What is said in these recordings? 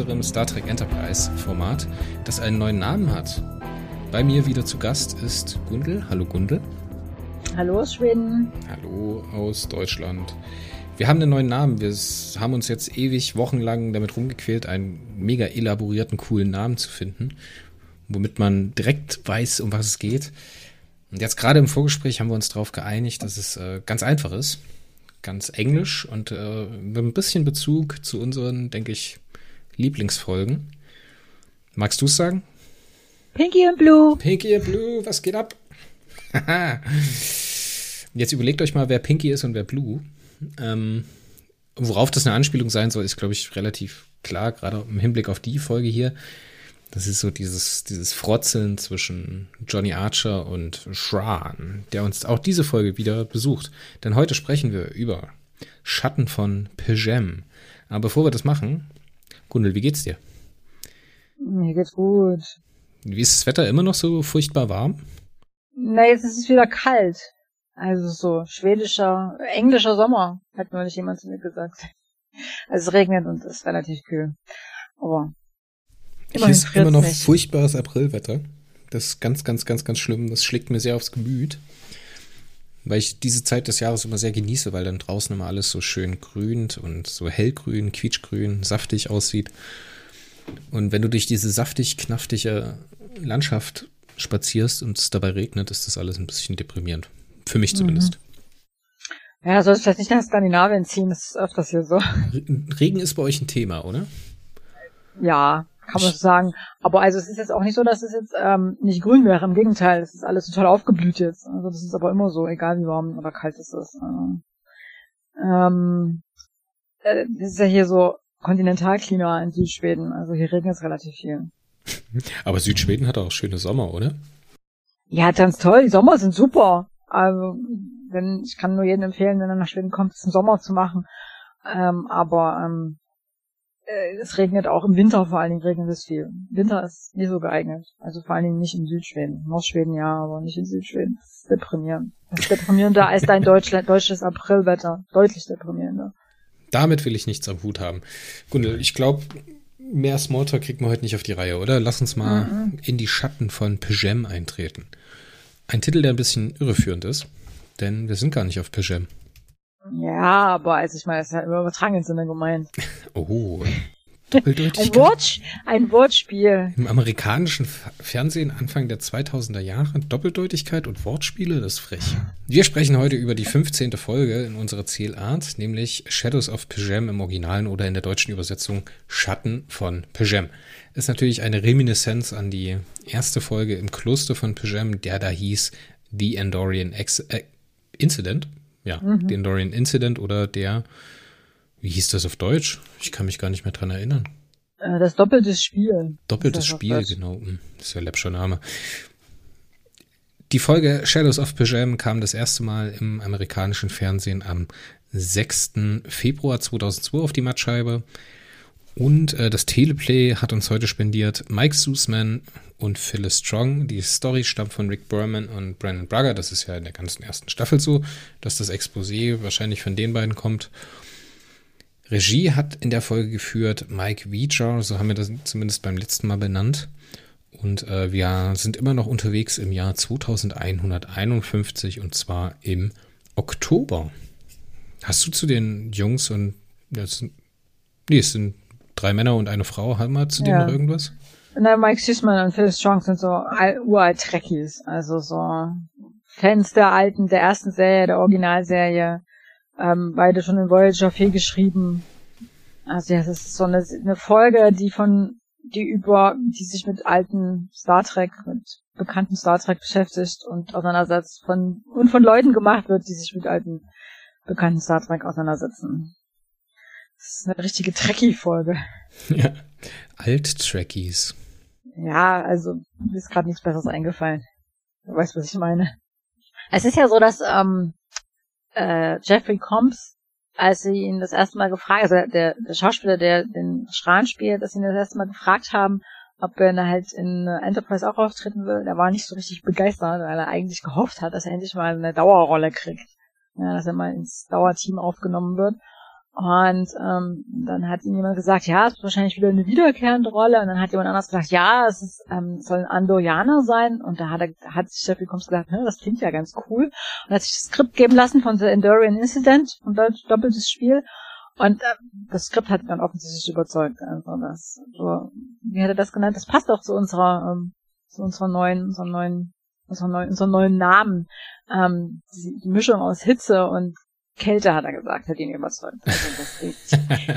unserem Star Trek Enterprise Format, das einen neuen Namen hat. Bei mir wieder zu Gast ist Gundel. Hallo Gundel. Hallo aus Schweden. Hallo aus Deutschland. Wir haben einen neuen Namen. Wir haben uns jetzt ewig, wochenlang damit rumgequält, einen mega elaborierten, coolen Namen zu finden, womit man direkt weiß, um was es geht. Und jetzt gerade im Vorgespräch haben wir uns darauf geeinigt, dass es äh, ganz einfach ist, ganz englisch und äh, mit ein bisschen Bezug zu unseren, denke ich, Lieblingsfolgen. Magst du es sagen? Pinky und Blue. Pinky und Blue, was geht ab? Jetzt überlegt euch mal, wer Pinky ist und wer Blue. Ähm, worauf das eine Anspielung sein soll, ist, glaube ich, relativ klar, gerade im Hinblick auf die Folge hier. Das ist so dieses, dieses Frotzeln zwischen Johnny Archer und Shran, der uns auch diese Folge wieder besucht. Denn heute sprechen wir über Schatten von Pejem. Aber bevor wir das machen, Gundel, wie geht's dir? Mir geht's gut. Wie ist das Wetter immer noch so furchtbar warm? Na, jetzt ist es wieder kalt. Also so schwedischer, englischer Sommer, hat neulich jemand zu mir gesagt. Also es regnet und es ist relativ kühl. Aber hier ist immer noch nicht. furchtbares Aprilwetter. Das ist ganz, ganz, ganz, ganz schlimm. Das schlägt mir sehr aufs Gemüt. Weil ich diese Zeit des Jahres immer sehr genieße, weil dann draußen immer alles so schön grünt und so hellgrün, quietschgrün, saftig aussieht. Und wenn du durch diese saftig, knaftige Landschaft spazierst und es dabei regnet, ist das alles ein bisschen deprimierend. Für mich zumindest. Mhm. Ja, sollst du vielleicht nicht nach Skandinavien ziehen, das ist öfters hier so. Regen ist bei euch ein Thema, oder? Ja, kann man so sagen. Aber also es ist jetzt auch nicht so, dass es jetzt ähm, nicht grün wäre. Im Gegenteil, es ist alles total aufgeblüht jetzt. Also das ist aber immer so, egal wie warm oder kalt es ist. Ähm, äh, das ist ja hier so Kontinentalklima in Südschweden. Also hier regnet es relativ viel. Aber Südschweden hat auch schöne Sommer, oder? Ja, ganz toll. Die Sommer sind super. Also wenn ich kann nur jedem empfehlen, wenn er nach Schweden kommt, es im Sommer zu machen. Ähm, aber ähm, äh, es regnet auch im Winter vor allen Dingen regnet es viel. Winter ist nie so geeignet. Also vor allen Dingen nicht in Südschweden. Nordschweden ja, aber nicht in Südschweden. Das ist deprimierend. Das ist deprimierender als dein Deutschland, deutsches Aprilwetter. Deutlich deprimierender. Damit will ich nichts am Hut haben. Gundel, ich glaube, mehr Smalltalk kriegt man heute nicht auf die Reihe, oder? Lass uns mal mhm. in die Schatten von Pejem eintreten. Ein Titel, der ein bisschen irreführend ist, denn wir sind gar nicht auf Pejem. Ja, aber also ich meine, das ist ja immer übertragenen Sinne gemeint. Oh. Doppeldeutigkeit. Ein, Wort, ein Wortspiel. Im amerikanischen Fernsehen Anfang der 2000er Jahre Doppeldeutigkeit und Wortspiele, das ist frech. Wir sprechen heute über die 15. Folge in unserer Zielart, nämlich Shadows of Pejem im Originalen oder in der deutschen Übersetzung Schatten von Pejem. Ist natürlich eine Reminiszenz an die erste Folge im Kloster von Pejem, der da hieß The Endorian Ex äh, Incident ja, mhm. den Dorian Incident oder der, wie hieß das auf Deutsch? Ich kann mich gar nicht mehr dran erinnern. Äh, das doppelte Spiel. Doppeltes Spiel, genau. Hm, das ist ja läppscher Name. Die Folge Shadows of Pajam kam das erste Mal im amerikanischen Fernsehen am 6. Februar 2002 auf die Mattscheibe. Und äh, das Teleplay hat uns heute spendiert Mike Sussman und Phyllis Strong. Die Story stammt von Rick Berman und Brandon Brugger. Das ist ja in der ganzen ersten Staffel so, dass das Exposé wahrscheinlich von den beiden kommt. Regie hat in der Folge geführt Mike Weejar, so haben wir das zumindest beim letzten Mal benannt. Und äh, wir sind immer noch unterwegs im Jahr 2151 und zwar im Oktober. Hast du zu den Jungs und das, nee, es sind drei Männer und eine Frau, haben wir zu denen ja. noch irgendwas? Na, Mike Süßmann und Phyllis Strong sind so uralt Trekkies, also so Fans der alten, der ersten Serie, der Originalserie, ähm, beide schon in Voyager 4 geschrieben. Also ja, das ist so eine, eine Folge, die von, die über, die sich mit alten Star Trek, mit bekannten Star Trek beschäftigt und auseinandersetzt von, und von Leuten gemacht wird, die sich mit alten, bekannten Star Trek auseinandersetzen. Das ist eine richtige Trekkie-Folge. Ja, Alt-Trekkies. Ja, also mir ist gerade nichts Besseres eingefallen. Du weißt, was ich meine. Es ist ja so, dass ähm, äh, Jeffrey Combs, als sie ihn das erste Mal gefragt, also der, der Schauspieler, der den Schran spielt, dass sie ihn das erste Mal gefragt haben, ob er halt in Enterprise auch auftreten will. Der war nicht so richtig begeistert, weil er eigentlich gehofft hat, dass er endlich mal eine Dauerrolle kriegt. Ja, dass er mal ins Dauerteam aufgenommen wird. Und ähm, dann hat ihm jemand gesagt, ja, es ist wahrscheinlich wieder eine wiederkehrende Rolle. Und dann hat jemand anders gesagt, ja, es ist, ähm, soll ein Andorianer sein. Und da hat, er, hat sich Jeffrey Combs gesagt, das klingt ja ganz cool. Und hat sich das Skript geben lassen von The Endorian Incident, von doppeltes Spiel. Und äh, das Skript hat dann offensichtlich überzeugt. Also das, so, wie hat er das genannt? Das passt auch zu unserer, ähm, zu unserer neuen, unserem neuen, unserem neuen, unserem neuen Namen. Ähm, die Mischung aus Hitze und Kälte, hat er gesagt, hat ihn überzeugt. Also die,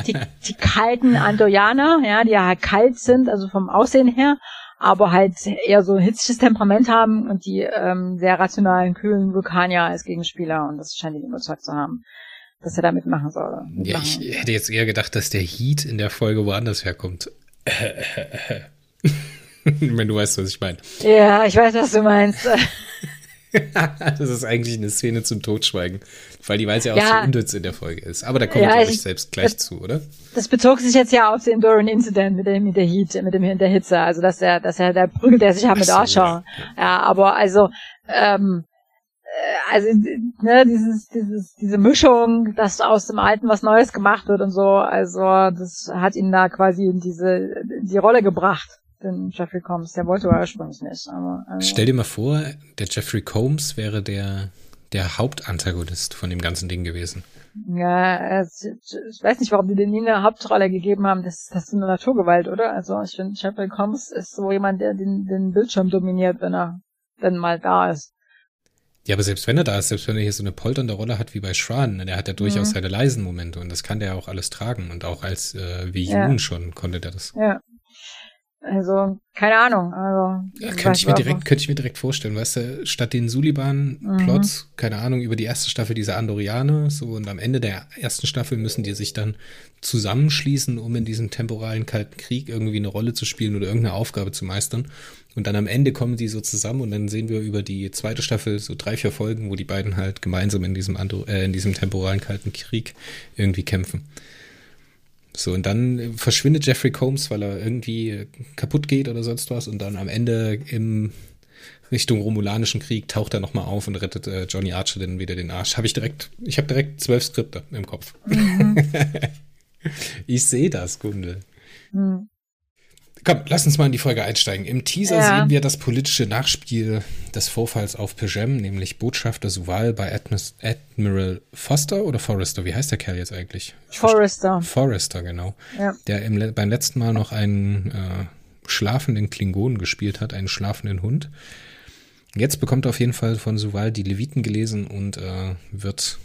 die, die kalten Andorianer, ja, die ja halt kalt sind, also vom Aussehen her, aber halt eher so ein hitzliches Temperament haben und die ähm, sehr rationalen, kühlen Vulkanier als Gegenspieler und das scheint ihn überzeugt zu haben, dass er damit machen soll. Ja, ich hätte jetzt eher gedacht, dass der Heat in der Folge woanders herkommt. Wenn du weißt, was ich meine. Ja, ich weiß, was du meinst. das ist eigentlich eine Szene zum Totschweigen, weil die Weise ja auch ja. so unnütz in der Folge ist. Aber da kommen ja, wir, ich, selbst gleich das, zu, oder? Das bezog sich jetzt ja auf den Enduring Incident mit dem, mit der Heat, mit dem, mit der Hitze. Also, dass er, dass er, der prügelt er sich ja mit so. Ja. ja, aber also, ähm, äh, also ne, dieses, dieses, diese Mischung, dass aus dem Alten was Neues gemacht wird und so, also das hat ihn da quasi in diese die Rolle gebracht den Jeffrey Combs. Der wollte ursprünglich nicht. Aber, also. Stell dir mal vor, der Jeffrey Combs wäre der, der Hauptantagonist von dem ganzen Ding gewesen. Ja, ich weiß nicht, warum die den nie eine Hauptrolle gegeben haben. Das, das ist eine Naturgewalt, oder? Also ich finde, Jeffrey Combs ist so jemand, der den, den Bildschirm dominiert, wenn er denn mal da ist. Ja, aber selbst wenn er da ist, selbst wenn er hier so eine polternde Rolle hat wie bei Shran, ne, der hat ja durchaus mhm. seine leisen Momente und das kann der auch alles tragen und auch als äh, wie ja. Jun schon konnte der das. Ja, also, keine Ahnung. Also, ja, könnte ich mir direkt, könnte ich mir direkt vorstellen, weißt du, statt den Suliban-Plots, mhm. keine Ahnung, über die erste Staffel dieser Andorianer, so und am Ende der ersten Staffel müssen die sich dann zusammenschließen, um in diesem temporalen Kalten Krieg irgendwie eine Rolle zu spielen oder irgendeine Aufgabe zu meistern. Und dann am Ende kommen die so zusammen und dann sehen wir über die zweite Staffel so drei, vier Folgen, wo die beiden halt gemeinsam in diesem, Andro äh, in diesem temporalen Kalten Krieg irgendwie kämpfen. So, und dann verschwindet Jeffrey Combs, weil er irgendwie kaputt geht oder sonst was. Und dann am Ende im Richtung Romulanischen Krieg taucht er nochmal auf und rettet äh, Johnny Archer dann wieder den Arsch. Habe ich direkt, ich habe direkt zwölf Skripte im Kopf. Mhm. ich sehe das, Gundel. Mhm. Komm, lass uns mal in die Folge einsteigen. Im Teaser ja. sehen wir das politische Nachspiel des Vorfalls auf Pejem, nämlich Botschafter Suval bei Admis Admiral Foster oder Forrester. Wie heißt der Kerl jetzt eigentlich? Forrester. Forrester, genau. Ja. Der im, beim letzten Mal noch einen äh, schlafenden Klingonen gespielt hat, einen schlafenden Hund. Jetzt bekommt er auf jeden Fall von Suval die Leviten gelesen und äh, wird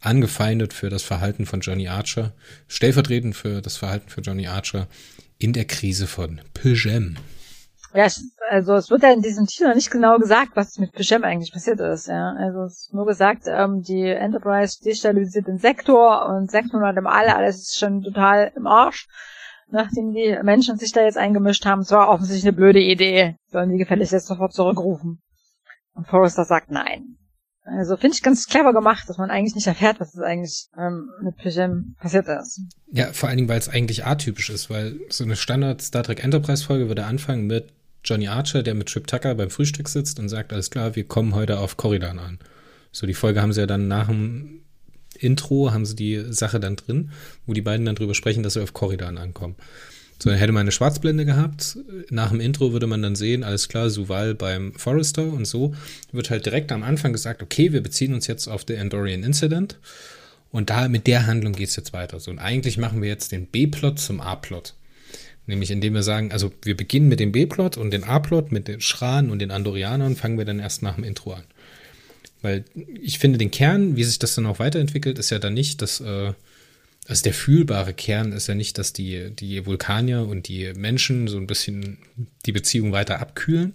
angefeindet für das Verhalten von Johnny Archer, stellvertretend für das Verhalten für Johnny Archer in der Krise von Pejem. Ja, also es wird ja in diesem Teaser nicht genau gesagt, was mit Pejem eigentlich passiert ist. Ja, also es ist nur gesagt, ähm, die Enterprise destabilisiert den Sektor und 600 im All, alles ist schon total im Arsch. Nachdem die Menschen sich da jetzt eingemischt haben, es war offensichtlich eine blöde Idee, sollen die gefälligst jetzt sofort zurückrufen. Und Forrester sagt nein. Also finde ich ganz clever gemacht, dass man eigentlich nicht erfährt, was es eigentlich ähm, mit Pigeon passiert ist. Ja, vor allen Dingen, weil es eigentlich atypisch ist, weil so eine Standard Star Trek Enterprise Folge würde anfangen mit Johnny Archer, der mit Trip Tucker beim Frühstück sitzt und sagt, alles klar, wir kommen heute auf Corridan an. So, die Folge haben sie ja dann nach dem Intro, haben sie die Sache dann drin, wo die beiden dann drüber sprechen, dass sie auf Corridan ankommen. So, dann hätte man eine Schwarzblende gehabt. Nach dem Intro würde man dann sehen, alles klar, Suval beim Forrester und so. Wird halt direkt am Anfang gesagt, okay, wir beziehen uns jetzt auf den Endorian Incident. Und da mit der Handlung geht's jetzt weiter. So, und eigentlich machen wir jetzt den B-Plot zum A-Plot. Nämlich indem wir sagen, also wir beginnen mit dem B-Plot und den A-Plot mit den Schran und den Andorianern fangen wir dann erst nach dem Intro an. Weil ich finde, den Kern, wie sich das dann auch weiterentwickelt, ist ja dann nicht, dass äh, also der fühlbare Kern ist ja nicht, dass die, die Vulkanier und die Menschen so ein bisschen die Beziehung weiter abkühlen,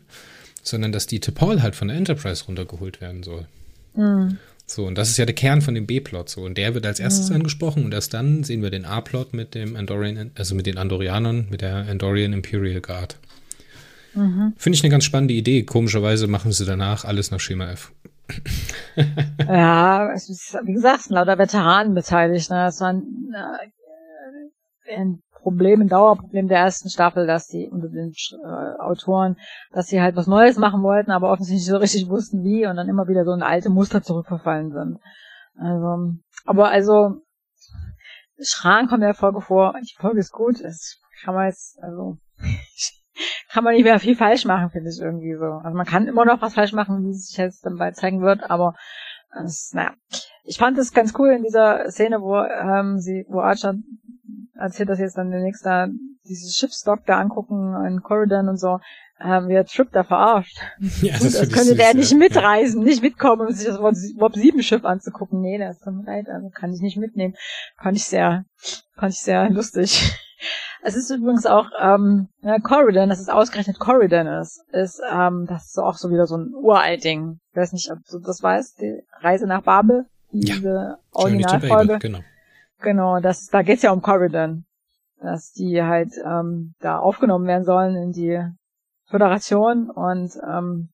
sondern dass die T'Pol halt von der Enterprise runtergeholt werden soll. Mhm. So, und das ist ja der Kern von dem B-Plot so. Und der wird als erstes mhm. angesprochen und erst dann sehen wir den A-Plot mit dem Andorian, also mit den Andorianern, mit der Andorian Imperial Guard. Mhm. Finde ich eine ganz spannende Idee. Komischerweise machen sie danach alles nach Schema F ja, es ist, wie gesagt, lauter Veteranen beteiligt. Ne? Es waren äh, Problem, ein Dauerproblem der ersten Staffel, dass die unter den äh, Autoren, dass sie halt was Neues machen wollten, aber offensichtlich nicht so richtig wussten wie und dann immer wieder so in alte Muster zurückverfallen sind. Also, aber also, Schran kommt in der Folge vor, die Folge ist gut, das kann man jetzt, also, kann man nicht mehr viel falsch machen, finde ich irgendwie so. Also man kann immer noch was falsch machen, wie es sich jetzt dann bald zeigen wird, aber das, naja. Ich fand es ganz cool in dieser Szene, wo ähm, sie, wo Archer erzählt, dass jetzt dann demnächst da dieses Schiffsdock da angucken in Corridon und so, ähm, wie Trip da verarscht. Ja, das, das könnte süß, der ja. nicht mitreisen, nicht mitkommen, um sich das Warp 7 Schiff anzugucken. Nee, das tut mir leid, also kann ich nicht mitnehmen. Fand ich sehr, fand ich sehr lustig. Es ist übrigens auch, ähm, ja, Corridon, dass es ausgerechnet Corridon ist, ist, ähm, das ist auch so wieder so ein Uralt-Ding. Ich weiß nicht, ob du das weißt, die Reise nach Babel, diese ja. Originalfolge. Genau. Genau, das, da geht's ja um Corridon. Dass die halt ähm, da aufgenommen werden sollen in die Föderation und ähm,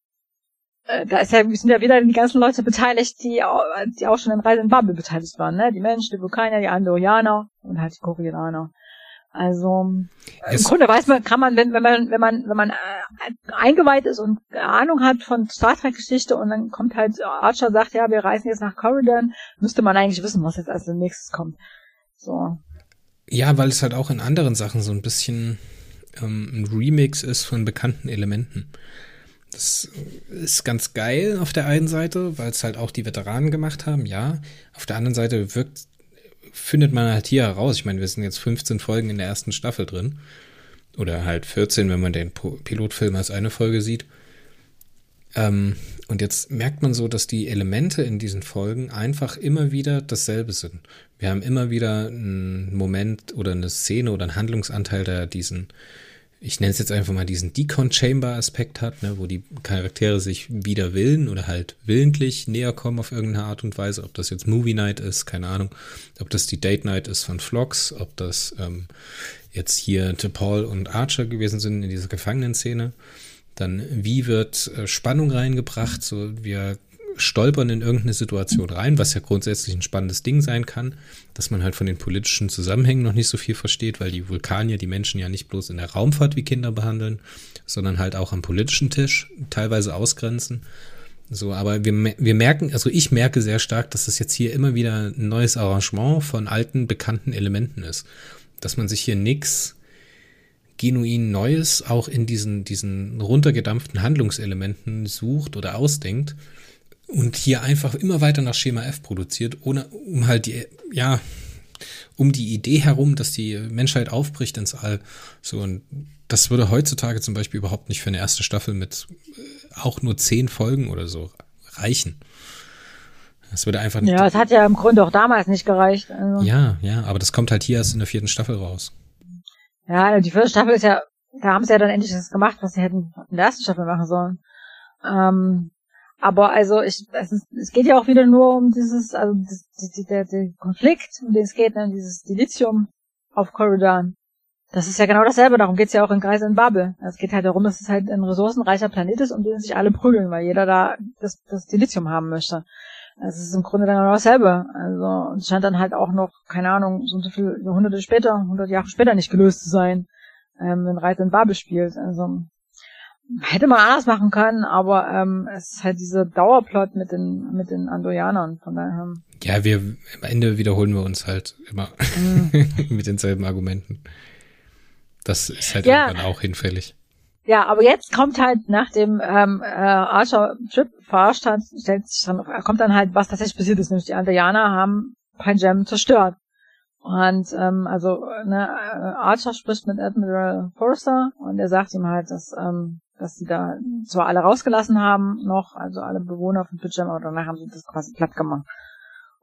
äh, da ist ja, sind ja wieder die ganzen Leute beteiligt, die, die auch schon in Reise in Babel beteiligt waren, ne? Die Menschen, die Vulkanier, die Andorianer und halt die Koreaner. Also es im Grunde weiß man, kann man, wenn, wenn man, wenn man, wenn man äh, eingeweiht ist und Ahnung hat von Star Trek Geschichte und dann kommt halt Archer sagt, ja, wir reisen jetzt nach Corridon, müsste man eigentlich wissen, was jetzt als nächstes kommt. So. Ja, weil es halt auch in anderen Sachen so ein bisschen ähm, ein Remix ist von bekannten Elementen. Das ist ganz geil auf der einen Seite, weil es halt auch die Veteranen gemacht haben, ja. Auf der anderen Seite wirkt findet man halt hier heraus. Ich meine, wir sind jetzt 15 Folgen in der ersten Staffel drin. Oder halt 14, wenn man den Pilotfilm als eine Folge sieht. Ähm, und jetzt merkt man so, dass die Elemente in diesen Folgen einfach immer wieder dasselbe sind. Wir haben immer wieder einen Moment oder eine Szene oder einen Handlungsanteil, der diesen ich nenne es jetzt einfach mal diesen Decon-Chamber-Aspekt hat, ne, wo die Charaktere sich wieder willen oder halt willentlich näher kommen auf irgendeine Art und Weise, ob das jetzt Movie Night ist, keine Ahnung, ob das die Date Night ist von Vlogs, ob das ähm, jetzt hier Paul und Archer gewesen sind in dieser Gefangenenszene. Dann, wie wird äh, Spannung reingebracht? So, wir stolpern in irgendeine Situation rein, was ja grundsätzlich ein spannendes Ding sein kann, dass man halt von den politischen Zusammenhängen noch nicht so viel versteht, weil die Vulkanier die Menschen ja nicht bloß in der Raumfahrt wie Kinder behandeln, sondern halt auch am politischen Tisch teilweise ausgrenzen. So, aber wir, wir merken, also ich merke sehr stark, dass das jetzt hier immer wieder ein neues Arrangement von alten, bekannten Elementen ist. Dass man sich hier nix genuin Neues auch in diesen, diesen runtergedampften Handlungselementen sucht oder ausdenkt, und hier einfach immer weiter nach Schema F produziert, ohne um halt die, ja, um die Idee herum, dass die Menschheit aufbricht ins All. So, und das würde heutzutage zum Beispiel überhaupt nicht für eine erste Staffel mit äh, auch nur zehn Folgen oder so reichen. Das würde einfach nicht. Ja, es hat ja im Grunde auch damals nicht gereicht. Also. Ja, ja, aber das kommt halt hier erst in der vierten Staffel raus. Ja, die vierte Staffel ist ja, da haben sie ja dann endlich das gemacht, was sie hätten in der ersten Staffel machen sollen. Ähm, aber also ich, es, ist, es geht ja auch wieder nur um dieses, also das, die, der, der Konflikt, um den es geht, ne, dieses Dilithium auf Corridon. Das ist ja genau dasselbe, darum geht's ja auch in Kreis in Bubble. Es geht halt darum, dass es halt ein ressourcenreicher Planet ist, um den sich alle prügeln, weil jeder da das, das Dilithium haben möchte. Es ist im Grunde dann genau dasselbe. Also es scheint dann halt auch noch, keine Ahnung, so viele Jahrhunderte später, hundert Jahre später nicht gelöst zu sein, ähm, wenn Reise in Babel spielt. Also hätte man anders machen können, aber ähm, es ist halt dieser Dauerplot mit den mit den Andorianern von daher. Ja, wir am Ende wiederholen wir uns halt immer mhm. mit denselben Argumenten. Das ist halt ja. irgendwann auch hinfällig. Ja, aber jetzt kommt halt nach dem ähm, äh, Archer Trip hat, stellt sich dann, kommt dann halt, was tatsächlich passiert ist, nämlich die Andorianer haben Panjam zerstört. Und ähm, also ne, äh, Archer spricht mit Admiral Forrester und er sagt ihm halt, dass ähm, dass sie da zwar alle rausgelassen haben, noch, also alle Bewohner von Pyjama, aber danach haben sie das quasi platt gemacht.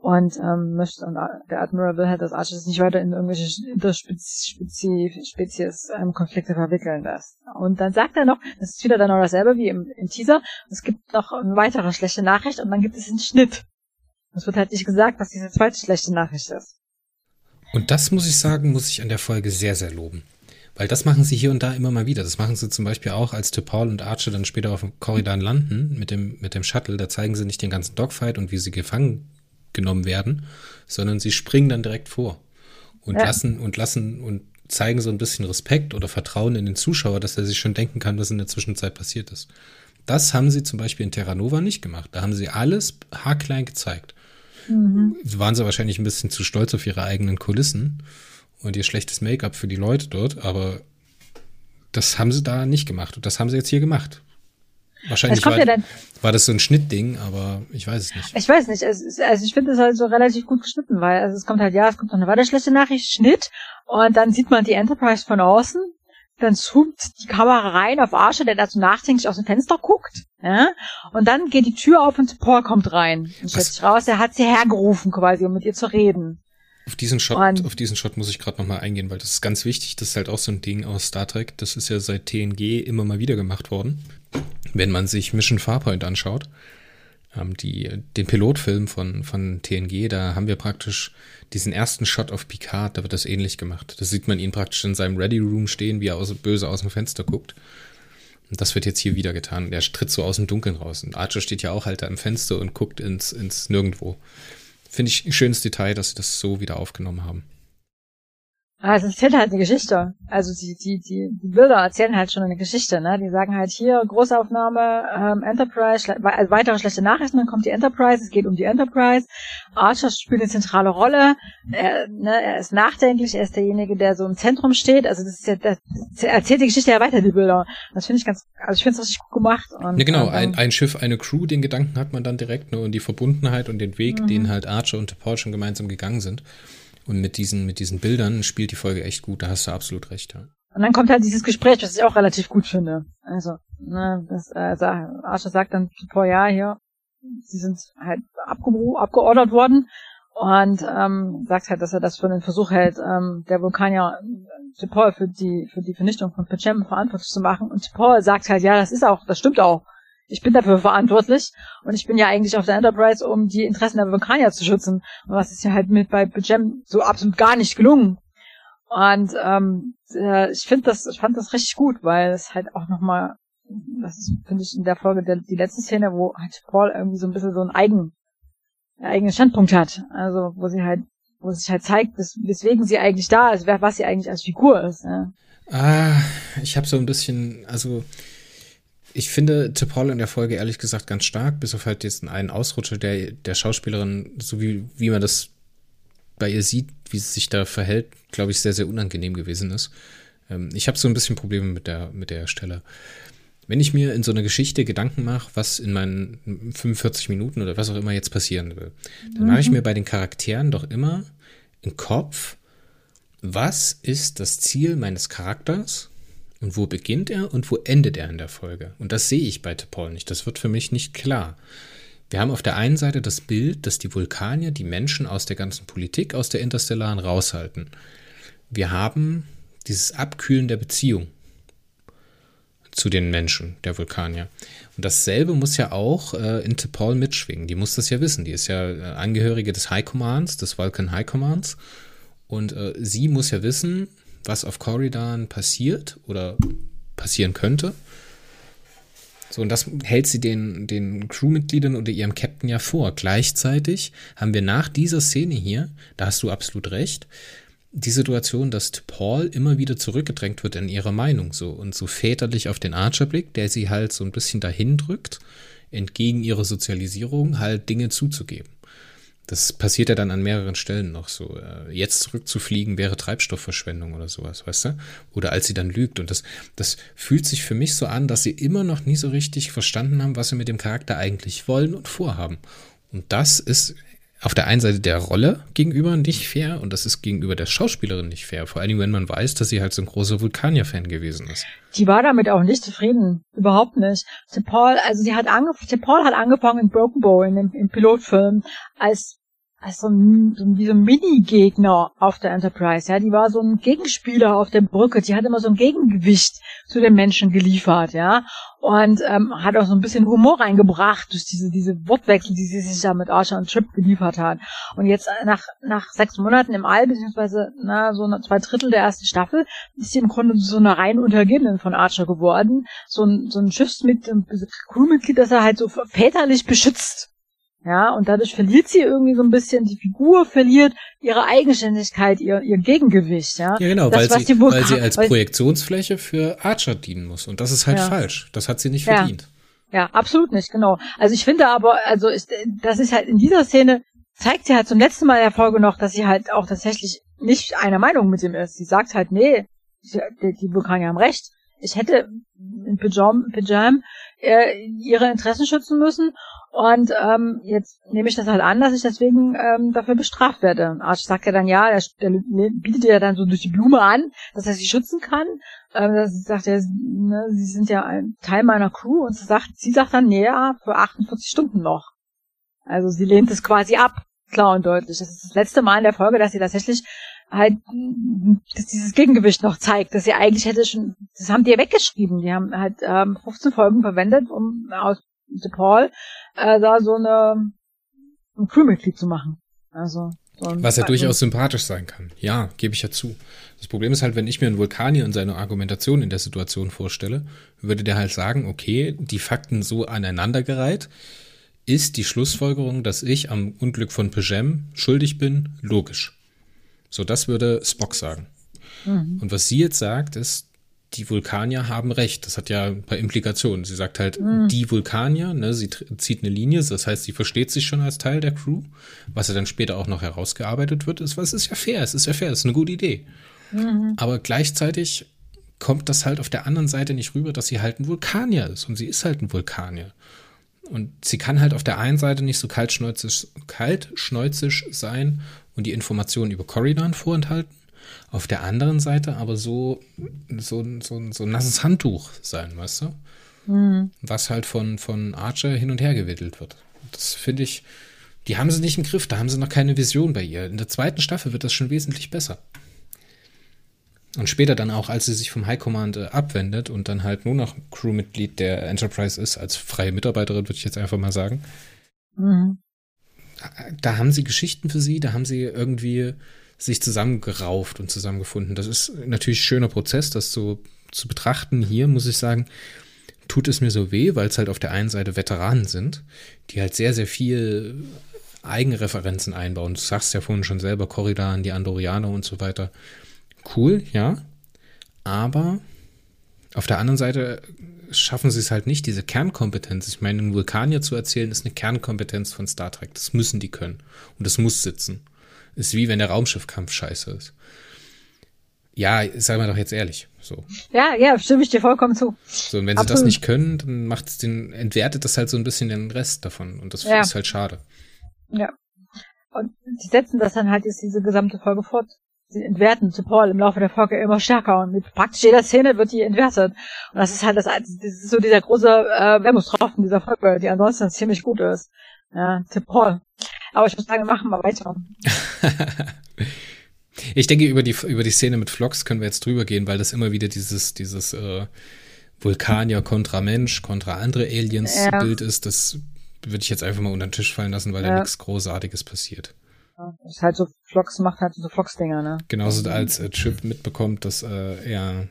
Und ähm, und der Admiral will halt, dass Archer nicht weiter in irgendwelche Interspezies ähm, Konflikte verwickeln lässt. Und dann sagt er noch, das ist wieder dann noch dasselbe wie im, im Teaser, es gibt noch eine weitere schlechte Nachricht und dann gibt es einen Schnitt. Es wird halt nicht gesagt, was diese zweite schlechte Nachricht ist. Und das muss ich sagen, muss ich an der Folge sehr, sehr loben. Weil das machen sie hier und da immer mal wieder. Das machen sie zum Beispiel auch, als Paul und Archer dann später auf dem Korridan landen mit dem, mit dem Shuttle. Da zeigen sie nicht den ganzen Dogfight und wie sie gefangen genommen werden, sondern sie springen dann direkt vor und ja. lassen und lassen und zeigen so ein bisschen Respekt oder Vertrauen in den Zuschauer, dass er sich schon denken kann, was in der Zwischenzeit passiert ist. Das haben sie zum Beispiel in Terra Nova nicht gemacht. Da haben sie alles haarklein gezeigt. Mhm. Waren sie wahrscheinlich ein bisschen zu stolz auf ihre eigenen Kulissen und ihr schlechtes Make-up für die Leute dort, aber das haben sie da nicht gemacht. Und das haben sie jetzt hier gemacht. Wahrscheinlich war, ja war, das so ein Schnittding, aber ich weiß es nicht. Ich weiß nicht. Es, also ich finde es halt so relativ gut geschnitten, weil also es kommt halt, ja, es kommt noch eine weiter schlechte Nachricht, Schnitt, und dann sieht man die Enterprise von außen, dann zoomt die Kamera rein auf Archer, der dazu nachdenklich aus dem Fenster guckt, ja, und dann geht die Tür auf und Paul kommt rein. Und stellt sich raus, er hat sie hergerufen quasi, um mit ihr zu reden. Auf diesen Shot, und, auf diesen Shot muss ich gerade nochmal eingehen, weil das ist ganz wichtig. Das ist halt auch so ein Ding aus Star Trek. Das ist ja seit TNG immer mal wieder gemacht worden. Wenn man sich Mission Farpoint anschaut, ähm, die, den Pilotfilm von, von TNG, da haben wir praktisch diesen ersten Shot auf Picard, da wird das ähnlich gemacht. Da sieht man ihn praktisch in seinem Ready Room stehen, wie er aus, böse aus dem Fenster guckt. Und das wird jetzt hier wieder getan. Der tritt so aus dem Dunkeln raus. Und Archer steht ja auch halt da im Fenster und guckt ins, ins Nirgendwo. Finde ich ein schönes Detail, dass sie das so wieder aufgenommen haben. Ah, es erzählt halt eine Geschichte. Also die, die, die, die Bilder erzählen halt schon eine Geschichte, ne? Die sagen halt hier, Großaufnahme, ähm, Enterprise, also weitere schlechte Nachrichten, dann kommt die Enterprise, es geht um die Enterprise. Archer spielt eine zentrale Rolle. Er, ne, er ist nachdenklich, er ist derjenige, der so im Zentrum steht. Also das ist ja, das erzählt die Geschichte ja weiter, die Bilder. Das finde ich ganz, also ich finde es richtig gut gemacht. Und, ja, genau, ein, ein Schiff, eine Crew, den Gedanken hat man dann direkt, ne? Und die Verbundenheit und den Weg, mhm. den halt Archer und Paul schon gemeinsam gegangen sind. Und mit diesen, mit diesen Bildern spielt die Folge echt gut, da hast du absolut recht, ja. Und dann kommt halt dieses Gespräch, was ich auch relativ gut finde. Also, ne, das, äh, Archer sagt dann vor Jahr hier, sie sind halt abgeordert worden und ähm, sagt halt, dass er das für einen Versuch hält, ähm, der Vulkanier Paul für die für die Vernichtung von Pachem verantwortlich zu machen. Und Paul sagt halt, ja, das ist auch, das stimmt auch ich bin dafür verantwortlich und ich bin ja eigentlich auf der Enterprise, um die Interessen der Vulkanier zu schützen. Und was ist ja halt mit bei Gem so absolut gar nicht gelungen. Und ähm, äh, ich finde das, ich fand das richtig gut, weil es halt auch nochmal, das finde ich in der Folge der, die letzte Szene, wo halt Paul irgendwie so ein bisschen so einen eigen, einen eigenen Standpunkt hat. Also wo sie halt, wo sich halt zeigt, wes weswegen sie eigentlich da ist, was sie eigentlich als Figur ist. Ja. Ah, ich habe so ein bisschen, also ich finde T'Pol in der Folge ehrlich gesagt ganz stark, bis auf halt diesen einen Ausrutscher der, der Schauspielerin, so wie, wie man das bei ihr sieht, wie sie sich da verhält, glaube ich, sehr, sehr unangenehm gewesen ist. Ähm, ich habe so ein bisschen Probleme mit der, mit der Stelle. Wenn ich mir in so einer Geschichte Gedanken mache, was in meinen 45 Minuten oder was auch immer jetzt passieren will, dann mhm. mache ich mir bei den Charakteren doch immer im Kopf, was ist das Ziel meines Charakters und wo beginnt er und wo endet er in der Folge? Und das sehe ich bei T'Pol nicht. Das wird für mich nicht klar. Wir haben auf der einen Seite das Bild, dass die Vulkanier die Menschen aus der ganzen Politik, aus der Interstellaren raushalten. Wir haben dieses Abkühlen der Beziehung zu den Menschen, der Vulkanier. Und dasselbe muss ja auch äh, in T'Pol mitschwingen. Die muss das ja wissen. Die ist ja äh, Angehörige des High Commands, des Vulcan High Commands. Und äh, sie muss ja wissen, was auf Corridan passiert oder passieren könnte. So, und das hält sie den, den Crewmitgliedern oder ihrem Captain ja vor. Gleichzeitig haben wir nach dieser Szene hier, da hast du absolut recht, die Situation, dass Paul immer wieder zurückgedrängt wird in ihrer Meinung so und so väterlich auf den Archer blickt, der sie halt so ein bisschen dahin drückt, entgegen ihrer Sozialisierung halt Dinge zuzugeben. Das passiert ja dann an mehreren Stellen noch so. Äh, jetzt zurückzufliegen wäre Treibstoffverschwendung oder sowas, weißt du? Oder als sie dann lügt. Und das, das fühlt sich für mich so an, dass sie immer noch nie so richtig verstanden haben, was sie mit dem Charakter eigentlich wollen und vorhaben. Und das ist auf der einen Seite der Rolle gegenüber nicht fair und das ist gegenüber der Schauspielerin nicht fair. Vor allem, wenn man weiß, dass sie halt so ein großer Vulkanier-Fan gewesen ist. Die war damit auch nicht zufrieden. Überhaupt nicht. Tim Paul, also sie hat angefangen, Paul hat angefangen in Broken Bow, in dem, Pilotfilm, als also so wie so ein Mini-Gegner auf der Enterprise, ja, die war so ein Gegenspieler auf der Brücke, die hat immer so ein Gegengewicht zu den Menschen geliefert, ja, und ähm, hat auch so ein bisschen Humor reingebracht durch diese diese Wortwechsel, die sie sich da mit Archer und Chip geliefert hat. Und jetzt äh, nach nach sechs Monaten im All beziehungsweise na so zwei Drittel der ersten Staffel ist sie im Grunde so eine rein Untergebenen von Archer geworden, so ein so ein Schiffsmitglied, Crewmitglied, das er halt so väterlich beschützt Ja, und dadurch verliert sie irgendwie so ein bisschen, die Figur verliert ihre Eigenständigkeit, ihr, ihr Gegengewicht, ja. Ja, genau, das, weil, sie, weil sie als Projektionsfläche für Archer dienen muss. Und das ist halt ja. falsch. Das hat sie nicht verdient. Ja. absolut nicht, genau. Also ich finde aber, also ist, das ist halt in dieser Szene, zeigt sie halt zum letzten Mal in der Folge noch, dass sie halt auch tatsächlich nicht einer Meinung mit ihm ist. Sie sagt halt, nee, die, die Vulkanier haben recht. Ich hätte in Pyjam, äh, ihre Interessen schützen müssen und ähm, jetzt nehme ich das halt an, dass ich deswegen ähm, dafür bestraft werde. Arsch sagt ja dann, ja, der, der bietet ja dann so durch die Blume an, dass er sie schützen kann. Ähm, das sagt er, ne, sie sind ja ein Teil meiner Crew und sie sagt, sie sagt dann, nee, ja, für 48 Stunden noch. Also sie lehnt es quasi ab, klar und deutlich. Das ist das letzte Mal in der Folge, dass sie tatsächlich halt dass dieses Gegengewicht noch zeigt, dass sie eigentlich hätte schon, das haben die ja weggeschrieben. Die haben halt ähm, 15 Folgen verwendet, um aus The Paul äh, da so eine ein Crewmitglied zu machen. Also so Was ja durchaus sympathisch sein kann. Ja, gebe ich ja zu. Das Problem ist halt, wenn ich mir einen Vulkanier und seine Argumentation in der Situation vorstelle, würde der halt sagen, okay, die Fakten so aneinandergereiht, ist die Schlussfolgerung, dass ich am Unglück von Pejem schuldig bin, logisch. So, das würde Spock sagen. Mhm. Und was sie jetzt sagt, ist, die Vulkanier haben recht. Das hat ja ein paar Implikationen. Sie sagt halt, mhm. die Vulkanier, ne, sie zieht eine Linie, das heißt, sie versteht sich schon als Teil der Crew, was ja dann später auch noch herausgearbeitet wird, ist, was ist ja fair, es ist ja fair, es ist eine gute Idee. Mhm. Aber gleichzeitig kommt das halt auf der anderen Seite nicht rüber, dass sie halt ein Vulkanier ist und sie ist halt ein Vulkanier. Und sie kann halt auf der einen Seite nicht so kaltschnäuzig, kaltschnäuzig sein und die Informationen über Corridon vorenthalten auf der anderen Seite aber so, so, so, so ein nasses Handtuch sein, weißt du? Mhm. Was halt von, von Archer hin und her gewittelt wird. Das finde ich, die haben sie nicht im Griff, da haben sie noch keine Vision bei ihr. In der zweiten Staffel wird das schon wesentlich besser. Und später dann auch, als sie sich vom High Command äh, abwendet und dann halt nur noch Crewmitglied der Enterprise ist, als freie Mitarbeiterin, würde ich jetzt einfach mal sagen. Mhm. Da haben sie Geschichten für sie, da haben sie irgendwie sich zusammengerauft und zusammengefunden. Das ist natürlich ein schöner Prozess, das so zu betrachten. Hier muss ich sagen, tut es mir so weh, weil es halt auf der einen Seite Veteranen sind, die halt sehr, sehr viel Eigenreferenzen einbauen. Du sagst ja vorhin schon selber, Korridan, die Andorianer und so weiter. Cool, ja. Aber auf der anderen Seite schaffen sie es halt nicht, diese Kernkompetenz. Ich meine, einen Vulkanier zu erzählen, ist eine Kernkompetenz von Star Trek. Das müssen die können. Und das muss sitzen. Ist wie wenn der Raumschiffkampf scheiße ist. Ja, sei mal doch jetzt ehrlich. So. Ja, ja, stimme ich dir vollkommen zu. So, und wenn Absolut. sie das nicht können, dann macht es den, entwertet das halt so ein bisschen den Rest davon. Und das ja. ist halt schade. Ja. Und die setzen das dann halt jetzt diese gesamte Folge fort. Sie entwerten zu Paul im Laufe der Folge immer stärker und mit praktisch jeder Szene wird die entwertet. Und das ist halt das, das ist so dieser große äh, Wermutstropfen dieser Folge, die ansonsten ziemlich gut ist. Ja, zu Paul. Aber ich muss sagen, machen wir weiter. ich denke, über die, über die Szene mit Vlogs können wir jetzt drüber gehen, weil das immer wieder dieses, dieses äh, Vulkanier kontra Mensch, kontra andere Aliens ja. Bild ist. Das würde ich jetzt einfach mal unter den Tisch fallen lassen, weil ja. da nichts Großartiges passiert. Ja, ist halt so, Vlogs macht halt so Vlogs-Dinger, ne? Genauso als äh, Chip mitbekommt, dass äh, er,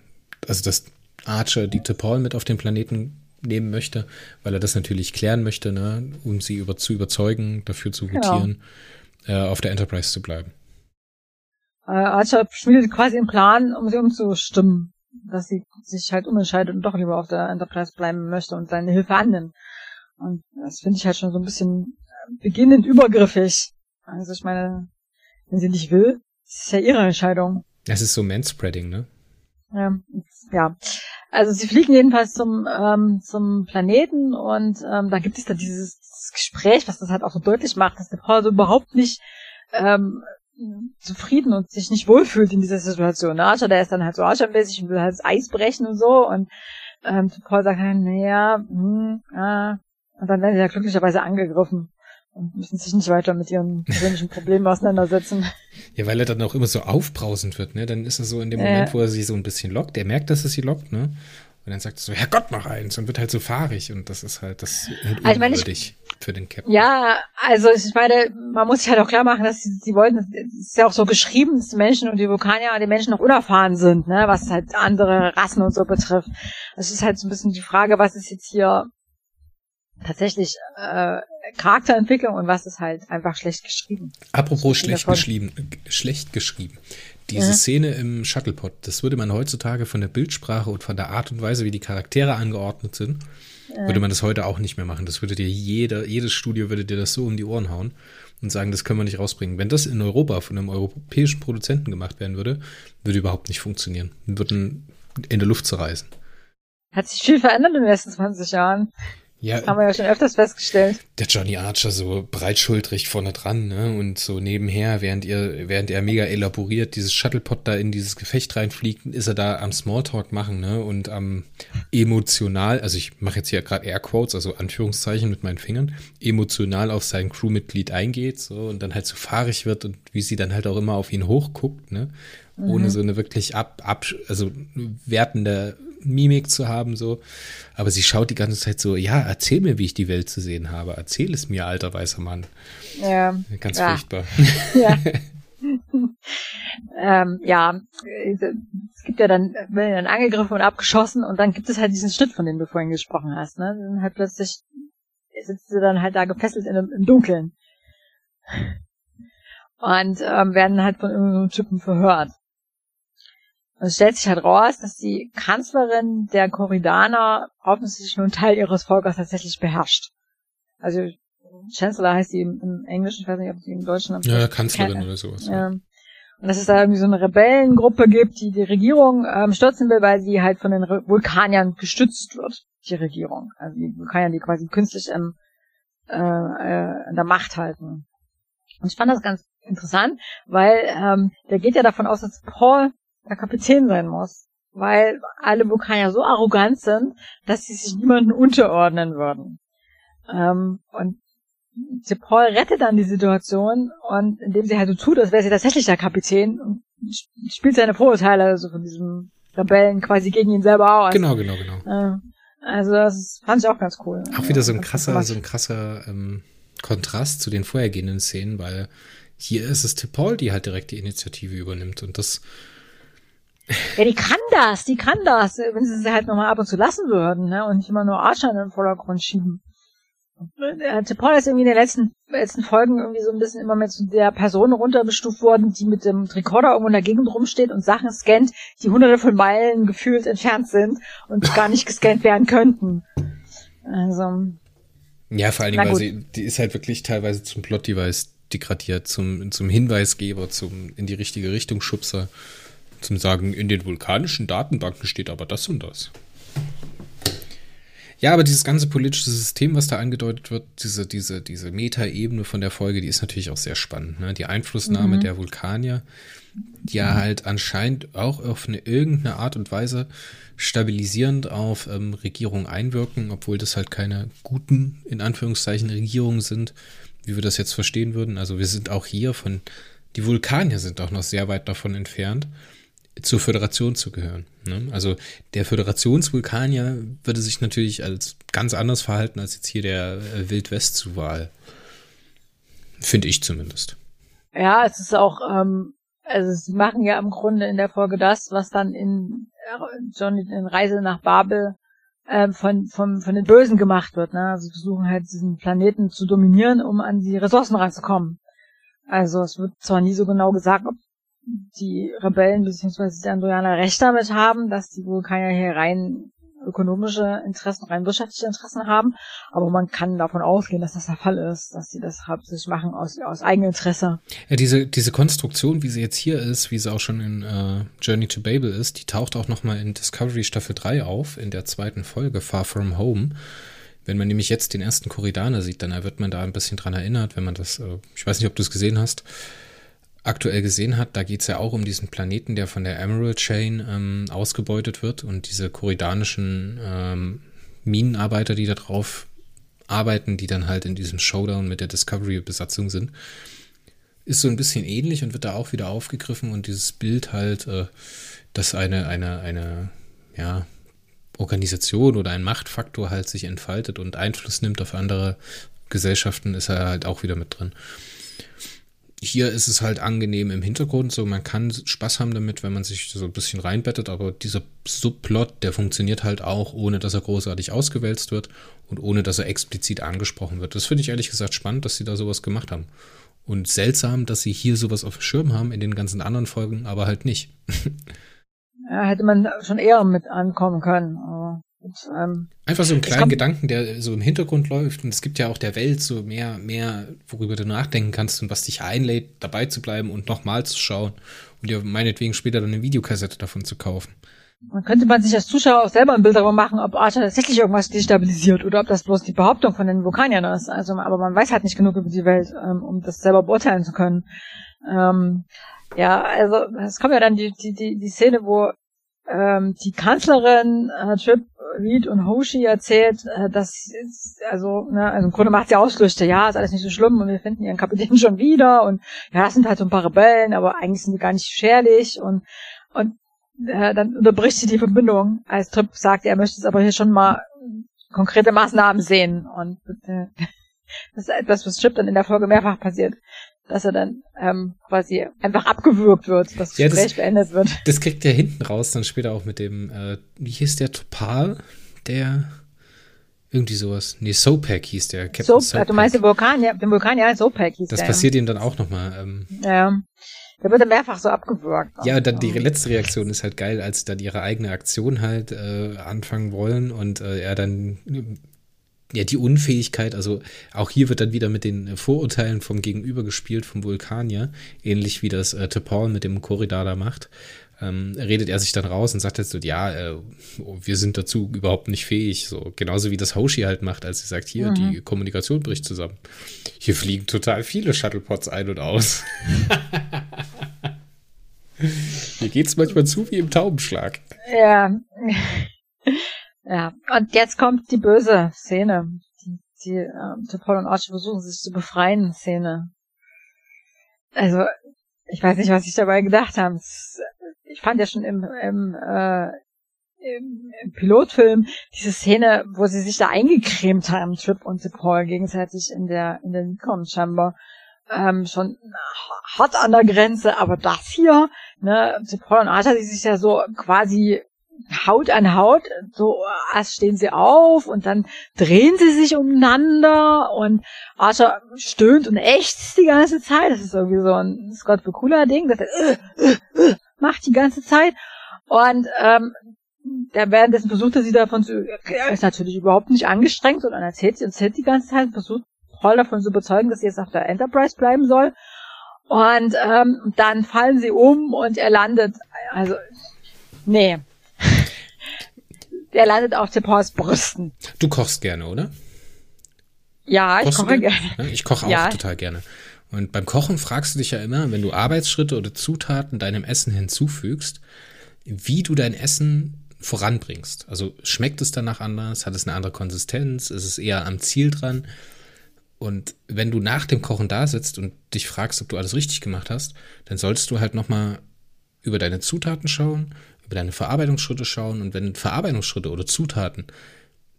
also dass Archer die Paul mit auf den Planeten nehmen möchte, weil er das natürlich klären möchte, ne, um sie über, zu überzeugen, dafür zu votieren, genau. äh, auf der Enterprise zu bleiben. Äh, Archer schmiedet quasi einen Plan, um sie umzustimmen, dass sie sich halt umentscheidet und doch lieber auf der Enterprise bleiben möchte und seine Hilfe annimmt. Und das finde ich halt schon so ein bisschen äh, beginnend übergriffig. Also ich meine, wenn sie nicht will, ist es ja ihre Entscheidung. Das ist so Manspreading, ne? Ja, ja. Also sie fliegen jedenfalls zum, ähm, zum Planeten und ähm, da gibt es dann dieses, dieses Gespräch, was das halt auch so deutlich macht, dass der Paul so überhaupt nicht ähm, zufrieden und sich nicht wohlfühlt in dieser Situation. Archer, der ist dann halt so Archer-mäßig und will halt das Eis brechen und so und ähm, Paul sagt halt, naja, hm, ah, und dann werden sie ja glücklicherweise angegriffen und müssen sich nicht weiter mit ihren persönlichen Problemen auseinandersetzen. Ja, weil er dann auch immer so aufbrausend wird, ne? Dann ist er so in dem Moment, wo er sie so ein bisschen lockt, der merkt, dass es sie lockt, ne? Und dann sagt er so, Herrgott, mach eins und wird halt so fahrig und das ist halt das halt also unwürdig für den Captain. Ja, also ich meine, man muss sich halt auch klar machen, dass sie, sie wollten, es ist ja auch so geschrieben, dass die Menschen und die Vulkanier die Menschen noch unerfahren sind, ne, was halt andere Rassen und so betrifft. Es ist halt so ein bisschen die Frage, was ist jetzt hier tatsächlich äh, Charakterentwicklung und was ist halt einfach schlecht geschrieben. Apropos schlecht geschrieben, äh, schlecht geschrieben. Diese ja. Szene im Shuttlepod, das würde man heutzutage von der Bildsprache und von der Art und Weise, wie die Charaktere angeordnet sind, ja. würde man das heute auch nicht mehr machen. Das würde dir jeder, jedes Studio würde dir das so um die Ohren hauen und sagen, das können wir nicht rausbringen. Wenn das in Europa von einem europäischen Produzenten gemacht werden würde, würde überhaupt nicht funktionieren. Würden in der Luft zerreißen. Hat sich viel verändert in den letzten 20 Jahren. Ja, das haben wir ja schon öfters festgestellt. Der Johnny Archer so breitschultrig vorne dran, ne? Und so nebenher, während ihr, während er mega elaboriert dieses Shuttlepod da in dieses Gefecht reinfliegt, ist er da am Smalltalk machen, ne? Und am emotional, also ich mache jetzt hier gerade Airquotes, also Anführungszeichen mit meinen Fingern, emotional auf sein Crewmitglied eingeht, so und dann halt so fahrig wird und wie sie dann halt auch immer auf ihn hochguckt, ne? Ohne mhm. so eine wirklich ab, ab, also wertende Mimik zu haben, so. Aber sie schaut die ganze Zeit so, ja, erzähl mir, wie ich die Welt zu sehen habe. Erzähl es mir, alter weißer Mann. Ja. Ganz ja. furchtbar. Ja. ähm, ja, es gibt ja dann, werden dann angegriffen und abgeschossen und dann gibt es halt diesen Schnitt, von dem du vorhin gesprochen hast, ne? Dann halt plötzlich sitzt sie dann halt da gefesselt in, im Dunkeln. Und ähm, werden halt von irgendeinem Typen verhört. Und es stellt sich halt raus, dass die Kanzlerin der Korridaner offensichtlich nur einen Teil ihres Volkes tatsächlich beherrscht. Also Chancellor heißt sie im, im Englischen, ich weiß nicht, ob sie im Deutschen Ja, Kanzlerin oder sowas. Ja. Und dass es da irgendwie so eine Rebellengruppe gibt, die die Regierung ähm, stürzen will, weil sie halt von den Re Vulkaniern gestützt wird, die Regierung. Also die Vulkanier, die quasi künstlich ähm, äh, äh, in der Macht halten. Und ich fand das ganz interessant, weil ähm, der geht ja davon aus, dass Paul der Kapitän sein muss. Weil alle Vulkanier so arrogant sind, dass sie sich niemanden unterordnen würden. Ähm, und Paul rettet dann die Situation und indem sie halt so tut, als wäre sie tatsächlich der Kapitän und spielt seine Vorurteile also von diesem Rebellen quasi gegen ihn selber aus. Genau, genau, genau. Äh, also das fand ich auch ganz cool. Auch wieder so ein krasser, so ein krasser ähm, Kontrast zu den vorhergehenden Szenen, weil hier ist es Paul, die halt direkt die Initiative übernimmt und das ja, die kann das, die kann das, wenn sie sie halt nochmal ab und zu lassen würden, ne, und nicht immer nur Archer in den Vordergrund schieben. Paul ist irgendwie in den letzten, letzten Folgen irgendwie so ein bisschen immer mit der Person runterbestuft worden, die mit dem Rekorder irgendwo in der Gegend rumsteht und Sachen scannt, die hunderte von Meilen gefühlt entfernt sind und gar nicht gescannt werden könnten. Also. Ja, vor allen Dingen, weil sie, die ist halt wirklich teilweise zum Plot-Device degradiert, zum, zum Hinweisgeber, zum in die richtige Richtung Schubser zum Sagen, in den vulkanischen Datenbanken steht aber das und das. Ja, aber dieses ganze politische System, was da angedeutet wird, diese, diese, diese Metaebene von der Folge, die ist natürlich auch sehr spannend. Ne? Die Einflussnahme mhm. der Vulkanier, die ja halt anscheinend auch auf eine irgendeine Art und Weise stabilisierend auf ähm, Regierungen einwirken, obwohl das halt keine guten, in Anführungszeichen, Regierungen sind, wie wir das jetzt verstehen würden. Also wir sind auch hier von, die Vulkanier sind auch noch sehr weit davon entfernt zur Föderation zu gehören. Ne? Also der Föderationsvulkanier würde sich natürlich als ganz anders verhalten als jetzt hier der äh, Wildwest-Zuwahl. Finde ich zumindest. Ja, es ist auch, ähm, also sie machen ja im Grunde in der Folge das, was dann in Johnny in Reise nach Babel ähm, von, von, von den Bösen gemacht wird. Ne? Also versuchen halt diesen Planeten zu dominieren, um an die Ressourcen ranzukommen. Also es wird zwar nie so genau gesagt, ob die Rebellen bzw. die Androianer recht damit haben, dass die Vulkanier hier rein ökonomische Interessen, rein wirtschaftliche Interessen haben, aber man kann davon ausgehen, dass das der Fall ist, dass sie das hauptsächlich machen aus, aus Eigeninteresse. Ja, diese, diese Konstruktion, wie sie jetzt hier ist, wie sie auch schon in uh, Journey to Babel ist, die taucht auch nochmal in Discovery Staffel 3 auf, in der zweiten Folge, Far From Home. Wenn man nämlich jetzt den ersten Korridaner sieht, dann wird man da ein bisschen dran erinnert, wenn man das, uh, ich weiß nicht, ob du es gesehen hast, aktuell gesehen hat, da geht es ja auch um diesen Planeten, der von der Emerald Chain ähm, ausgebeutet wird und diese korridanischen ähm, Minenarbeiter, die da drauf arbeiten, die dann halt in diesem Showdown mit der Discovery-Besatzung sind, ist so ein bisschen ähnlich und wird da auch wieder aufgegriffen und dieses Bild halt, äh, dass eine, eine, eine, ja, Organisation oder ein Machtfaktor halt sich entfaltet und Einfluss nimmt auf andere Gesellschaften, ist er halt auch wieder mit drin hier ist es halt angenehm im Hintergrund, so man kann Spaß haben damit, wenn man sich so ein bisschen reinbettet, aber dieser Subplot, der funktioniert halt auch, ohne dass er großartig ausgewälzt wird und ohne dass er explizit angesprochen wird. Das finde ich ehrlich gesagt spannend, dass sie da sowas gemacht haben. Und seltsam, dass sie hier sowas auf dem Schirm haben, in den ganzen anderen Folgen, aber halt nicht. ja, hätte man schon eher mit ankommen können. Aber ähm, Einfach so einen kleinen Gedanken, der so im Hintergrund läuft. Und es gibt ja auch der Welt so mehr, mehr, worüber du nachdenken kannst und was dich einlädt, dabei zu bleiben und nochmal zu schauen und dir meinetwegen später dann eine Videokassette davon zu kaufen. Man könnte man sich als Zuschauer auch selber ein Bild darüber machen, ob Archer tatsächlich irgendwas destabilisiert oder ob das bloß die Behauptung von den Vulkaniern ist. Also, aber man weiß halt nicht genug über die Welt, ähm, um das selber beurteilen zu können. Ähm, ja, also es kommt ja dann die, die, die, die Szene, wo ähm, die Kanzlerin äh, Trip Reed und Hoshi erzählt, äh, dass also, ne, also im Grunde macht sie Ausflüchte, ja, ist alles nicht so schlimm und wir finden ihren Kapitän schon wieder und ja, das sind halt so ein paar Rebellen, aber eigentlich sind die gar nicht schwerlich und und äh, dann unterbricht sie die Verbindung, als Trip sagt, er möchte es aber hier schon mal konkrete Maßnahmen sehen und äh, das ist etwas, was Trip dann in der Folge mehrfach passiert dass er dann ähm, quasi einfach abgewürgt wird, dass das ja, Gespräch das, beendet wird. Das kriegt er hinten raus, dann später auch mit dem, äh, wie hieß der Topal, der irgendwie sowas. Nee, Sopak hieß der. Captain so, Sopak. Du meinst den Vulkan, ja, den Vulkan, ja, Sopak hieß das der. Das passiert ihm dann auch nochmal. Ähm, ja. Der wird dann mehrfach so abgewürgt. Ja, dann die letzte Reaktion ist halt geil, als sie dann ihre eigene Aktion halt äh, anfangen wollen und äh, er dann ja, die Unfähigkeit, also auch hier wird dann wieder mit den Vorurteilen vom Gegenüber gespielt, vom Vulkanier, ähnlich wie das äh, T'Pol mit dem Korridor da macht. Ähm, redet er sich dann raus und sagt jetzt so, ja, äh, wir sind dazu überhaupt nicht fähig. So, genauso wie das Hoshi halt macht, als sie sagt, hier, mhm. die Kommunikation bricht zusammen. Hier fliegen total viele Shuttlepods ein und aus. hier geht's manchmal zu wie im Taubenschlag. Ja. Ja, und jetzt kommt die böse Szene. Die, die äh, Paul und Archie versuchen sich zu befreien Szene. Also, ich weiß nicht, was ich dabei gedacht habe. Ich fand ja schon im, im, äh, im, im Pilotfilm diese Szene, wo sie sich da eingecremt haben, Trip und The Paul gegenseitig in der in der Nikon Chamber, ähm, schon hart an der Grenze, aber das hier, ne, The Paul und Arthur, die sich ja so quasi Haut an Haut, so erst stehen sie auf und dann drehen sie sich umeinander und Archer stöhnt und ächzt die ganze Zeit. Das ist irgendwie so ein Scott cooler Ding, das er äh, äh, äh, macht die ganze Zeit. Und ähm, der währenddessen versucht er sie davon zu, er ist natürlich überhaupt nicht angestrengt, sondern erzählt sie und erzählt die ganze Zeit, versucht Paul davon zu überzeugen, dass sie jetzt auf der Enterprise bleiben soll. Und ähm, dann fallen sie um und er landet, also, nee, der landet auf Tepors Brüsten. Du kochst gerne, oder? Ja, ich koche gerne? gerne. Ich koche auch ja. total gerne. Und beim Kochen fragst du dich ja immer, wenn du Arbeitsschritte oder Zutaten deinem Essen hinzufügst, wie du dein Essen voranbringst. Also schmeckt es danach anders? Hat es eine andere Konsistenz? Ist es eher am Ziel dran? Und wenn du nach dem Kochen da sitzt und dich fragst, ob du alles richtig gemacht hast, dann solltest du halt nochmal über deine Zutaten schauen, über deine Verarbeitungsschritte schauen und wenn Verarbeitungsschritte oder Zutaten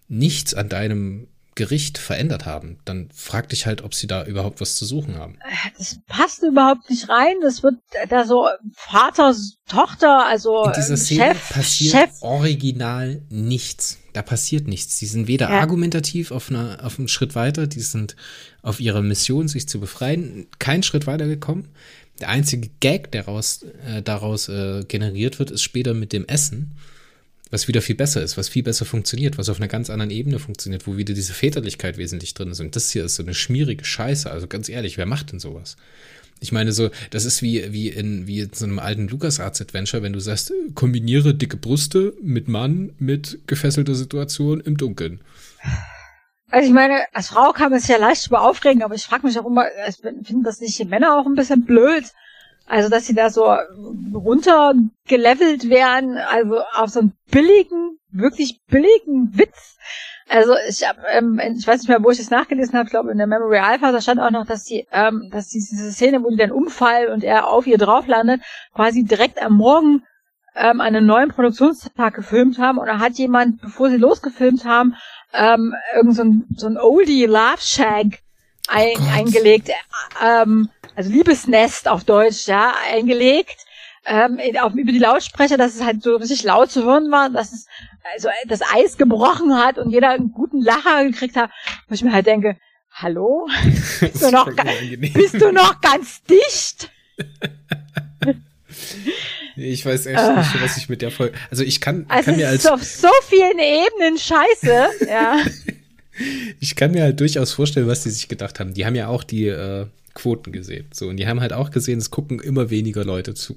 nichts an deinem Gericht verändert haben, dann frag dich halt, ob sie da überhaupt was zu suchen haben. Das passt überhaupt nicht rein. Das wird da so Vater, Tochter, also In dieser Szene Chef, passiert Chef. original nichts. Da passiert nichts. Die sind weder ja. argumentativ auf, einer, auf einen Schritt weiter, die sind auf ihrer Mission, sich zu befreien, keinen Schritt weiter gekommen. Der einzige Gag, der raus, äh, daraus äh, generiert wird, ist später mit dem Essen, was wieder viel besser ist, was viel besser funktioniert, was auf einer ganz anderen Ebene funktioniert, wo wieder diese Väterlichkeit wesentlich drin ist. Und das hier ist so eine schmierige Scheiße. Also ganz ehrlich, wer macht denn sowas? Ich meine, so, das ist wie, wie in, wie in so einem alten LucasArts-Adventure, wenn du sagst, kombiniere dicke Brüste mit Mann mit gefesselter Situation im Dunkeln. Also ich meine, als Frau kann man sich ja leicht über aufregen, aber ich frage mich auch immer, ich finde das nicht die Männer auch ein bisschen blöd? Also, dass sie da so runtergelevelt werden, also auf so einen billigen, wirklich billigen Witz. Also ich hab, ähm, ich weiß nicht mehr, wo ich das nachgelesen habe, ich glaube in der Memory Alpha, da stand auch noch, dass die, ähm, dass die, diese Szene, wo die dann umfallen und er auf ihr drauf landet, quasi direkt am Morgen ähm, einen neuen Produktionstag gefilmt haben und da hat jemand, bevor sie losgefilmt haben, ähm, irgend so ein, so ein Oldie Love Shag ein, oh eingelegt. Ähm, also Liebesnest auf Deutsch, ja, eingelegt. Ähm, auf, über die Lautsprecher, dass es halt so richtig laut zu hören war, dass es also das Eis gebrochen hat und jeder einen guten Lacher gekriegt hat, wo ich mir halt denke, hallo? Bist, du noch, bist du noch ganz dicht? Ich weiß echt uh. nicht, was ich mit der Folge. Also ich kann, also kann mir als. Ist auf so vielen Ebenen scheiße, ja. ich kann mir halt durchaus vorstellen, was die sich gedacht haben. Die haben ja auch die äh, Quoten gesehen. So, und die haben halt auch gesehen, es gucken immer weniger Leute zu.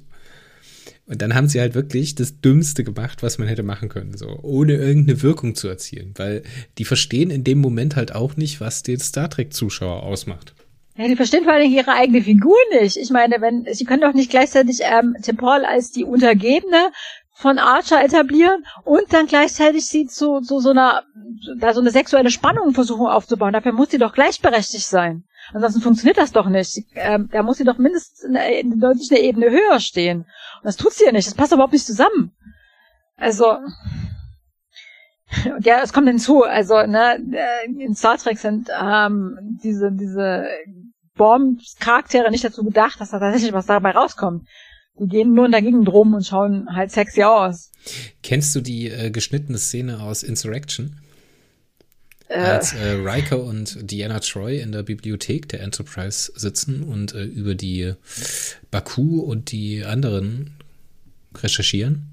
Und dann haben sie halt wirklich das Dümmste gemacht, was man hätte machen können, so, ohne irgendeine Wirkung zu erzielen. Weil die verstehen in dem Moment halt auch nicht, was den Star Trek-Zuschauer ausmacht. Ja, die verstehen vor allem ihre eigene Figur nicht. Ich meine, wenn, sie können doch nicht gleichzeitig ähm, Tim Paul als die Untergebene von Archer etablieren und dann gleichzeitig sie zu, zu so einer, da so eine sexuelle Spannung versuchen aufzubauen. Dafür muss sie doch gleichberechtigt sein. Ansonsten funktioniert das doch nicht. Ähm, da muss sie doch mindestens in, in deutlich eine Ebene höher stehen. Und das tut sie ja nicht. Das passt überhaupt nicht zusammen. Also, ja, es kommt hinzu. Also, ne, äh, in Star Trek sind ähm, diese, diese Bomb-Charaktere nicht dazu gedacht, dass da tatsächlich was dabei rauskommt. Die gehen nur in der Gegend rum und schauen halt sexy aus. Kennst du die äh, geschnittene Szene aus Insurrection? Äh. Als äh, Riker und Diana Troy in der Bibliothek der Enterprise sitzen und äh, über die Baku und die anderen recherchieren.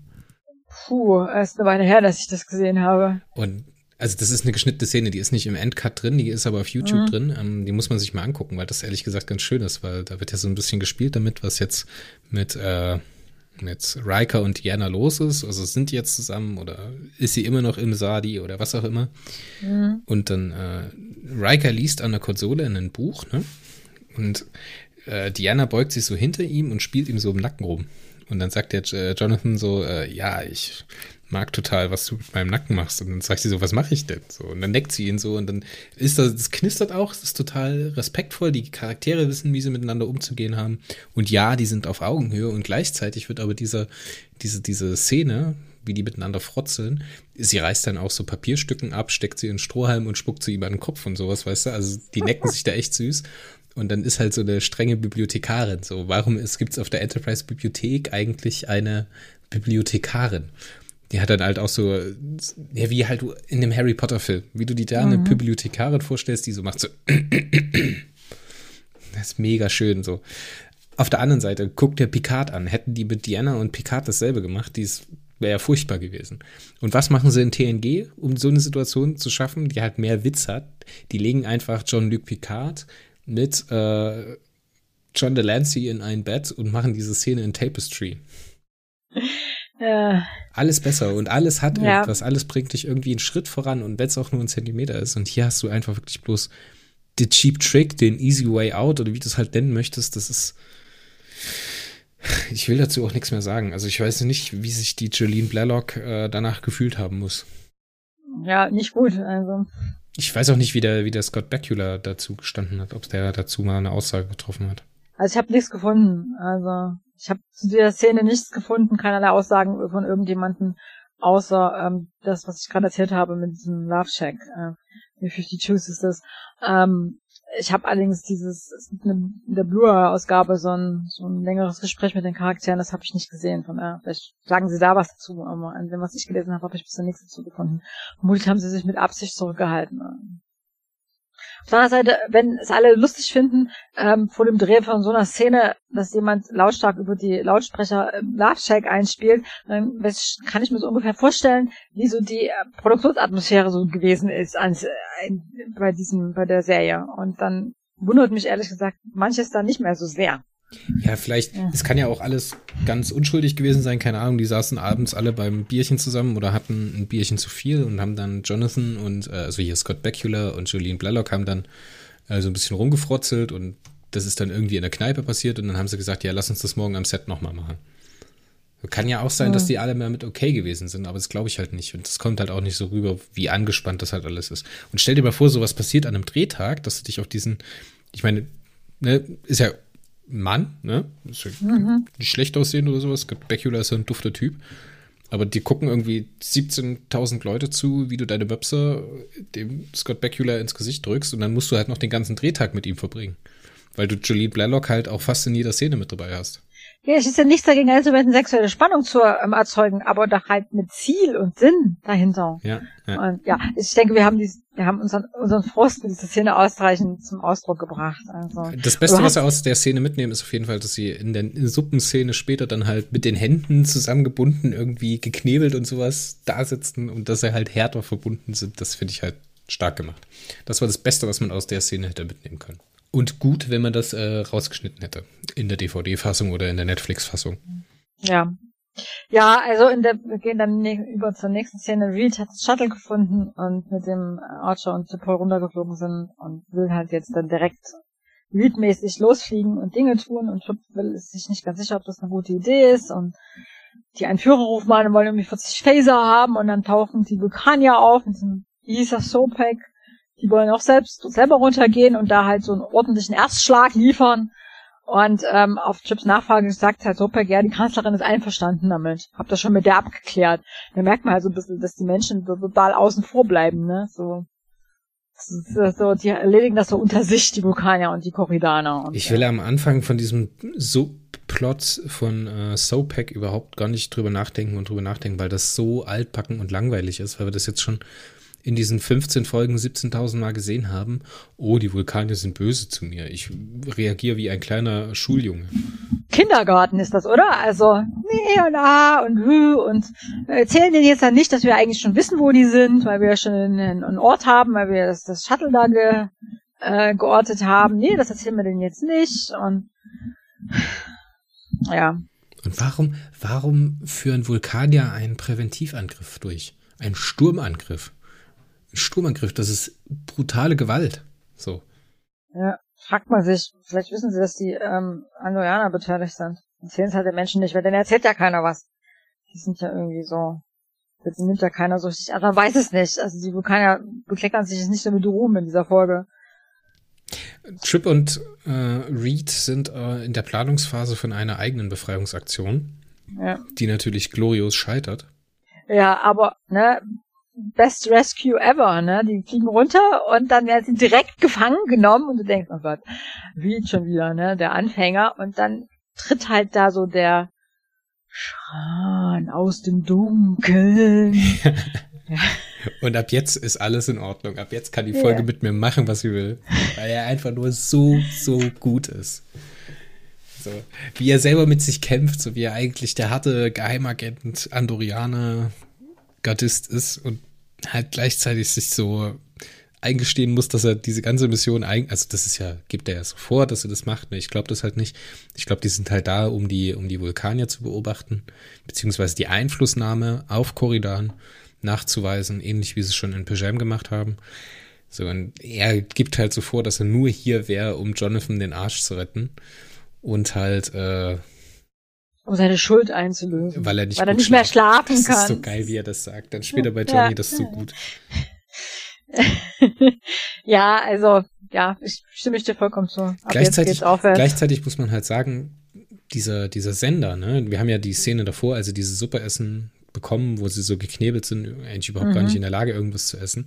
Puh, es ist eine Weile her, dass ich das gesehen habe. Und also das ist eine geschnittene Szene, die ist nicht im Endcut drin, die ist aber auf YouTube mhm. drin. Ähm, die muss man sich mal angucken, weil das ehrlich gesagt ganz schön ist, weil da wird ja so ein bisschen gespielt damit, was jetzt mit, äh, mit Riker und Diana los ist. Also sind die jetzt zusammen oder ist sie immer noch im Sadi oder was auch immer. Mhm. Und dann äh, Riker liest an der Konsole in ein Buch, ne? Und äh, Diana beugt sich so hinter ihm und spielt ihm so im Nacken rum. Und dann sagt der äh, Jonathan so, äh, ja, ich mag total, was du mit meinem Nacken machst. Und dann sagt sie so, was mache ich denn? So, und dann neckt sie ihn so und dann ist das, das knistert auch, das ist total respektvoll. Die Charaktere wissen, wie sie miteinander umzugehen haben. Und ja, die sind auf Augenhöhe und gleichzeitig wird aber dieser, diese, diese Szene, wie die miteinander frotzeln, sie reißt dann auch so Papierstücken ab, steckt sie in Strohhalm und spuckt sie an den Kopf und sowas, weißt du? Also die necken sich da echt süß. Und dann ist halt so eine strenge Bibliothekarin. So, warum gibt es auf der Enterprise Bibliothek eigentlich eine Bibliothekarin? Die hat dann halt auch so, ja, wie halt du in dem Harry Potter Film, wie du die da eine mhm. Bibliothekarin vorstellst, die so macht so. das ist mega schön so. Auf der anderen Seite, guck dir Picard an. Hätten die mit Diana und Picard dasselbe gemacht, dies wäre ja furchtbar gewesen. Und was machen sie in TNG, um so eine Situation zu schaffen, die halt mehr Witz hat? Die legen einfach John-Luc Picard mit äh, John Delancey in ein Bett und machen diese Szene in Tapestry. Alles besser und alles hat ja. irgendwas, alles bringt dich irgendwie einen Schritt voran und wenn es auch nur ein Zentimeter ist. Und hier hast du einfach wirklich bloß den Cheap Trick, den Easy Way Out oder wie du es halt nennen möchtest. Das ist. Ich will dazu auch nichts mehr sagen. Also ich weiß nicht, wie sich die Jolene Blalock äh, danach gefühlt haben muss. Ja, nicht gut. Also. Ich weiß auch nicht, wie der, wie der Scott Bakula dazu gestanden hat, ob der dazu mal eine Aussage getroffen hat. Also ich habe nichts gefunden. Also ich habe zu dieser Szene nichts gefunden, keinerlei Aussagen von irgendjemanden, außer ähm, das, was ich gerade erzählt habe mit diesem Love Shack. Äh, wie 52 ist das. Ähm, ich habe allerdings dieses in der Blue-Ausgabe so ein, so ein längeres Gespräch mit den Charakteren, das habe ich nicht gesehen. Von daher, vielleicht sagen sie da was dazu, aber an dem, was ich gelesen habe, habe ich bisher nichts dazu gefunden. Vermutlich haben sie sich mit Absicht zurückgehalten. Auf der anderen Seite, wenn es alle lustig finden, ähm, vor dem Dreh von so einer Szene, dass jemand lautstark über die Lautsprecher äh, Love Shack einspielt, dann kann ich mir so ungefähr vorstellen, wie so die äh, Produktionsatmosphäre so gewesen ist ans, äh, bei diesem, bei der Serie. Und dann wundert mich ehrlich gesagt manches da nicht mehr so sehr. Ja, vielleicht, ja. es kann ja auch alles ganz unschuldig gewesen sein, keine Ahnung, die saßen abends alle beim Bierchen zusammen oder hatten ein Bierchen zu viel und haben dann Jonathan und, äh, also hier Scott Bakula und Julian Blalock haben dann äh, so ein bisschen rumgefrotzelt und das ist dann irgendwie in der Kneipe passiert und dann haben sie gesagt, ja, lass uns das morgen am Set nochmal machen. Kann ja auch sein, ja. dass die alle mal mit okay gewesen sind, aber das glaube ich halt nicht. Und das kommt halt auch nicht so rüber, wie angespannt das halt alles ist. Und stell dir mal vor, sowas passiert an einem Drehtag, dass du dich auf diesen, ich meine, ne, ist ja Mann, ne? Ist ja mhm. Nicht schlecht aussehen oder sowas. Bakula ist ja ein dufter Typ. Aber die gucken irgendwie 17.000 Leute zu, wie du deine Möpse dem Scott Bakula ins Gesicht drückst und dann musst du halt noch den ganzen Drehtag mit ihm verbringen. weil du Julie Blaylock halt auch fast in jeder Szene mit dabei hast. Ja, es ist ja nichts dagegen, also eine sexuelle Spannung zu ähm, erzeugen, aber doch halt mit Ziel und Sinn dahinter. Ja, ja. Und ja, ich denke, wir haben die, wir haben unseren, unseren Frust mit dieser Szene ausreichend zum Ausdruck gebracht. Also, das Beste, was wir aus der Szene mitnehmen, ist auf jeden Fall, dass sie in der Suppenszene später dann halt mit den Händen zusammengebunden irgendwie geknebelt und sowas da sitzen und dass sie halt härter verbunden sind. Das finde ich halt stark gemacht. Das war das Beste, was man aus der Szene hätte mitnehmen können. Und gut, wenn man das äh, rausgeschnitten hätte. In der DVD-Fassung oder in der Netflix-Fassung. Ja. Ja, also in der, wir gehen dann über zur nächsten Szene. Reed hat das Shuttle gefunden und mit dem Archer und Paul runtergeflogen sind und will halt jetzt dann direkt Reed-mäßig losfliegen und Dinge tun und Chip will ist sich nicht ganz sicher, ob das eine gute Idee ist und die Entführer rufen an und wollen irgendwie 40 Phaser haben und dann tauchen die Vulkanier auf mit diesem, das, Sopac die wollen auch selbst selber runtergehen und da halt so einen ordentlichen Erstschlag liefern. Und ähm, auf Chips Nachfrage gesagt hat Sopek, ja, die Kanzlerin ist einverstanden damit. Hab das schon mit der abgeklärt. Da merkt man halt so ein bisschen, dass die Menschen so total außen vor bleiben, ne? So, so, die erledigen das so unter sich, die Vulkanier und die Korridaner. Und, ich will ja. am Anfang von diesem Subplot von äh, Sopek überhaupt gar nicht drüber nachdenken und drüber nachdenken, weil das so altbacken und langweilig ist, weil wir das jetzt schon in diesen 15 Folgen 17.000 Mal gesehen haben, oh, die Vulkane sind böse zu mir. Ich reagiere wie ein kleiner Schuljunge. Kindergarten ist das, oder? Also, nee und ah und hü und erzählen denen jetzt dann nicht, dass wir eigentlich schon wissen, wo die sind, weil wir schon einen, einen Ort haben, weil wir das, das Shuttle da ge, äh, geortet haben. Nee, das erzählen wir denen jetzt nicht und ja. Und warum, warum führen Vulkanier einen Präventivangriff durch? Einen Sturmangriff? Sturmangriff, das ist brutale Gewalt. So. Ja, fragt man sich, vielleicht wissen sie, dass die ähm, Andorianer beteiligt sind. Erzählen es halt den Menschen nicht, weil denen erzählt ja keiner was. Die sind ja irgendwie so. Jetzt nimmt ja keiner so richtig, also man weiß es nicht. Also die Vulkanier bekleckern sich jetzt nicht so mit Ruhm in dieser Folge. Trip und äh, Reed sind äh, in der Planungsphase von einer eigenen Befreiungsaktion, ja. die natürlich glorios scheitert. Ja, aber ne, Best Rescue ever, ne? Die fliegen runter und dann werden sie direkt gefangen genommen und du denkst, oh Gott, wie schon wieder, ne? Der Anfänger und dann tritt halt da so der Schran aus dem Dunkeln. ja. Und ab jetzt ist alles in Ordnung. Ab jetzt kann die Folge ja. mit mir machen, was sie will. Weil er einfach nur so, so gut ist. So, wie er selber mit sich kämpft, so wie er eigentlich der harte Geheimagent Andorianer Gardist ist und halt gleichzeitig sich so eingestehen muss, dass er diese ganze Mission eigentlich, also das ist ja, gibt er ja so vor, dass er das macht. Ne? Ich glaube das halt nicht. Ich glaube, die sind halt da, um die, um die Vulkanier zu beobachten, beziehungsweise die Einflussnahme auf Korridan nachzuweisen, ähnlich wie sie es schon in Pejam gemacht haben. So, und er gibt halt so vor, dass er nur hier wäre, um Jonathan den Arsch zu retten. Und halt, äh, um seine Schuld einzulösen. Weil er nicht, weil er nicht mehr schlafen das kann. Das ist so geil, wie er das sagt. Dann später bei Johnny ja. das so gut. ja, also, ja, ich stimme dir vollkommen zu. Ab gleichzeitig, gleichzeitig muss man halt sagen, dieser, dieser Sender, ne, wir haben ja die Szene davor, also dieses Superessen bekommen, wo sie so geknebelt sind, eigentlich überhaupt mhm. gar nicht in der Lage, irgendwas zu essen.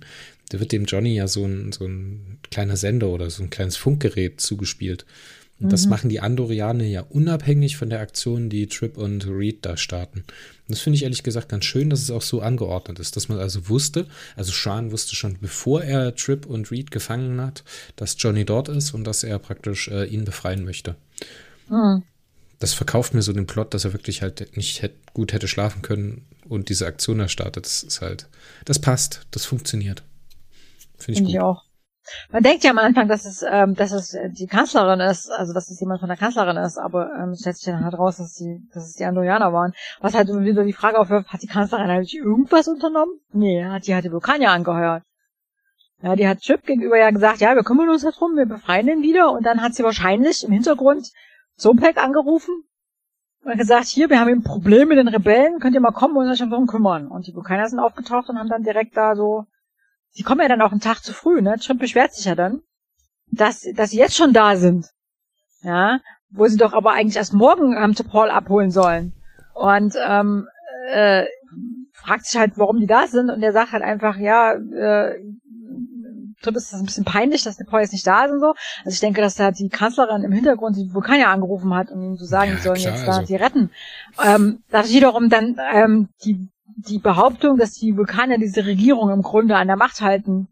Da wird dem Johnny ja so ein, so ein kleiner Sender oder so ein kleines Funkgerät zugespielt. Und das mhm. machen die Andorianer ja unabhängig von der Aktion, die Trip und Reed da starten. Und das finde ich ehrlich gesagt ganz schön, dass es auch so angeordnet ist, dass man also wusste, also Sean wusste schon, bevor er Trip und Reed gefangen hat, dass Johnny dort ist und dass er praktisch äh, ihn befreien möchte. Mhm. Das verkauft mir so den Plot, dass er wirklich halt nicht hätte, gut hätte schlafen können und diese Aktion erstartet. Das ist halt, das passt, das funktioniert. Finde ich Find gut. Ich auch. Man denkt ja am Anfang, dass es, ähm, dass es die Kanzlerin ist, also dass es jemand von der Kanzlerin ist, aber ähm, stellt sich dann halt raus, dass, die, dass es die Andorianer waren. Was halt wieder die Frage aufwirft, hat die Kanzlerin eigentlich irgendwas unternommen? Nee, hat die hat die Vulkanier angeheuert. Ja, die hat Chip gegenüber ja gesagt, ja, wir kümmern uns darum, wir befreien den wieder und dann hat sie wahrscheinlich im Hintergrund Zompek angerufen und gesagt, hier, wir haben ein Problem mit den Rebellen, könnt ihr mal kommen und euch darum kümmern. Und die Vulkanier sind aufgetaucht und haben dann direkt da so sie kommen ja dann auch einen Tag zu früh, ne? Trump beschwert sich ja dann, dass, dass sie jetzt schon da sind. Ja, wo sie doch aber eigentlich erst morgen ähm, zu Paul abholen sollen. Und ähm, äh, fragt sich halt, warum die da sind und der sagt halt einfach, ja, äh, Trip ist das ein bisschen peinlich, dass Nepal jetzt nicht da ist und so. Also ich denke, dass da die Kanzlerin im Hintergrund die Vulkanier angerufen hat, um ihnen zu sagen, ja, die sollen klar, jetzt da also. die retten. Ähm, da wiederum dann ähm, die, die Behauptung, dass die Vulkanier diese Regierung im Grunde an der Macht halten,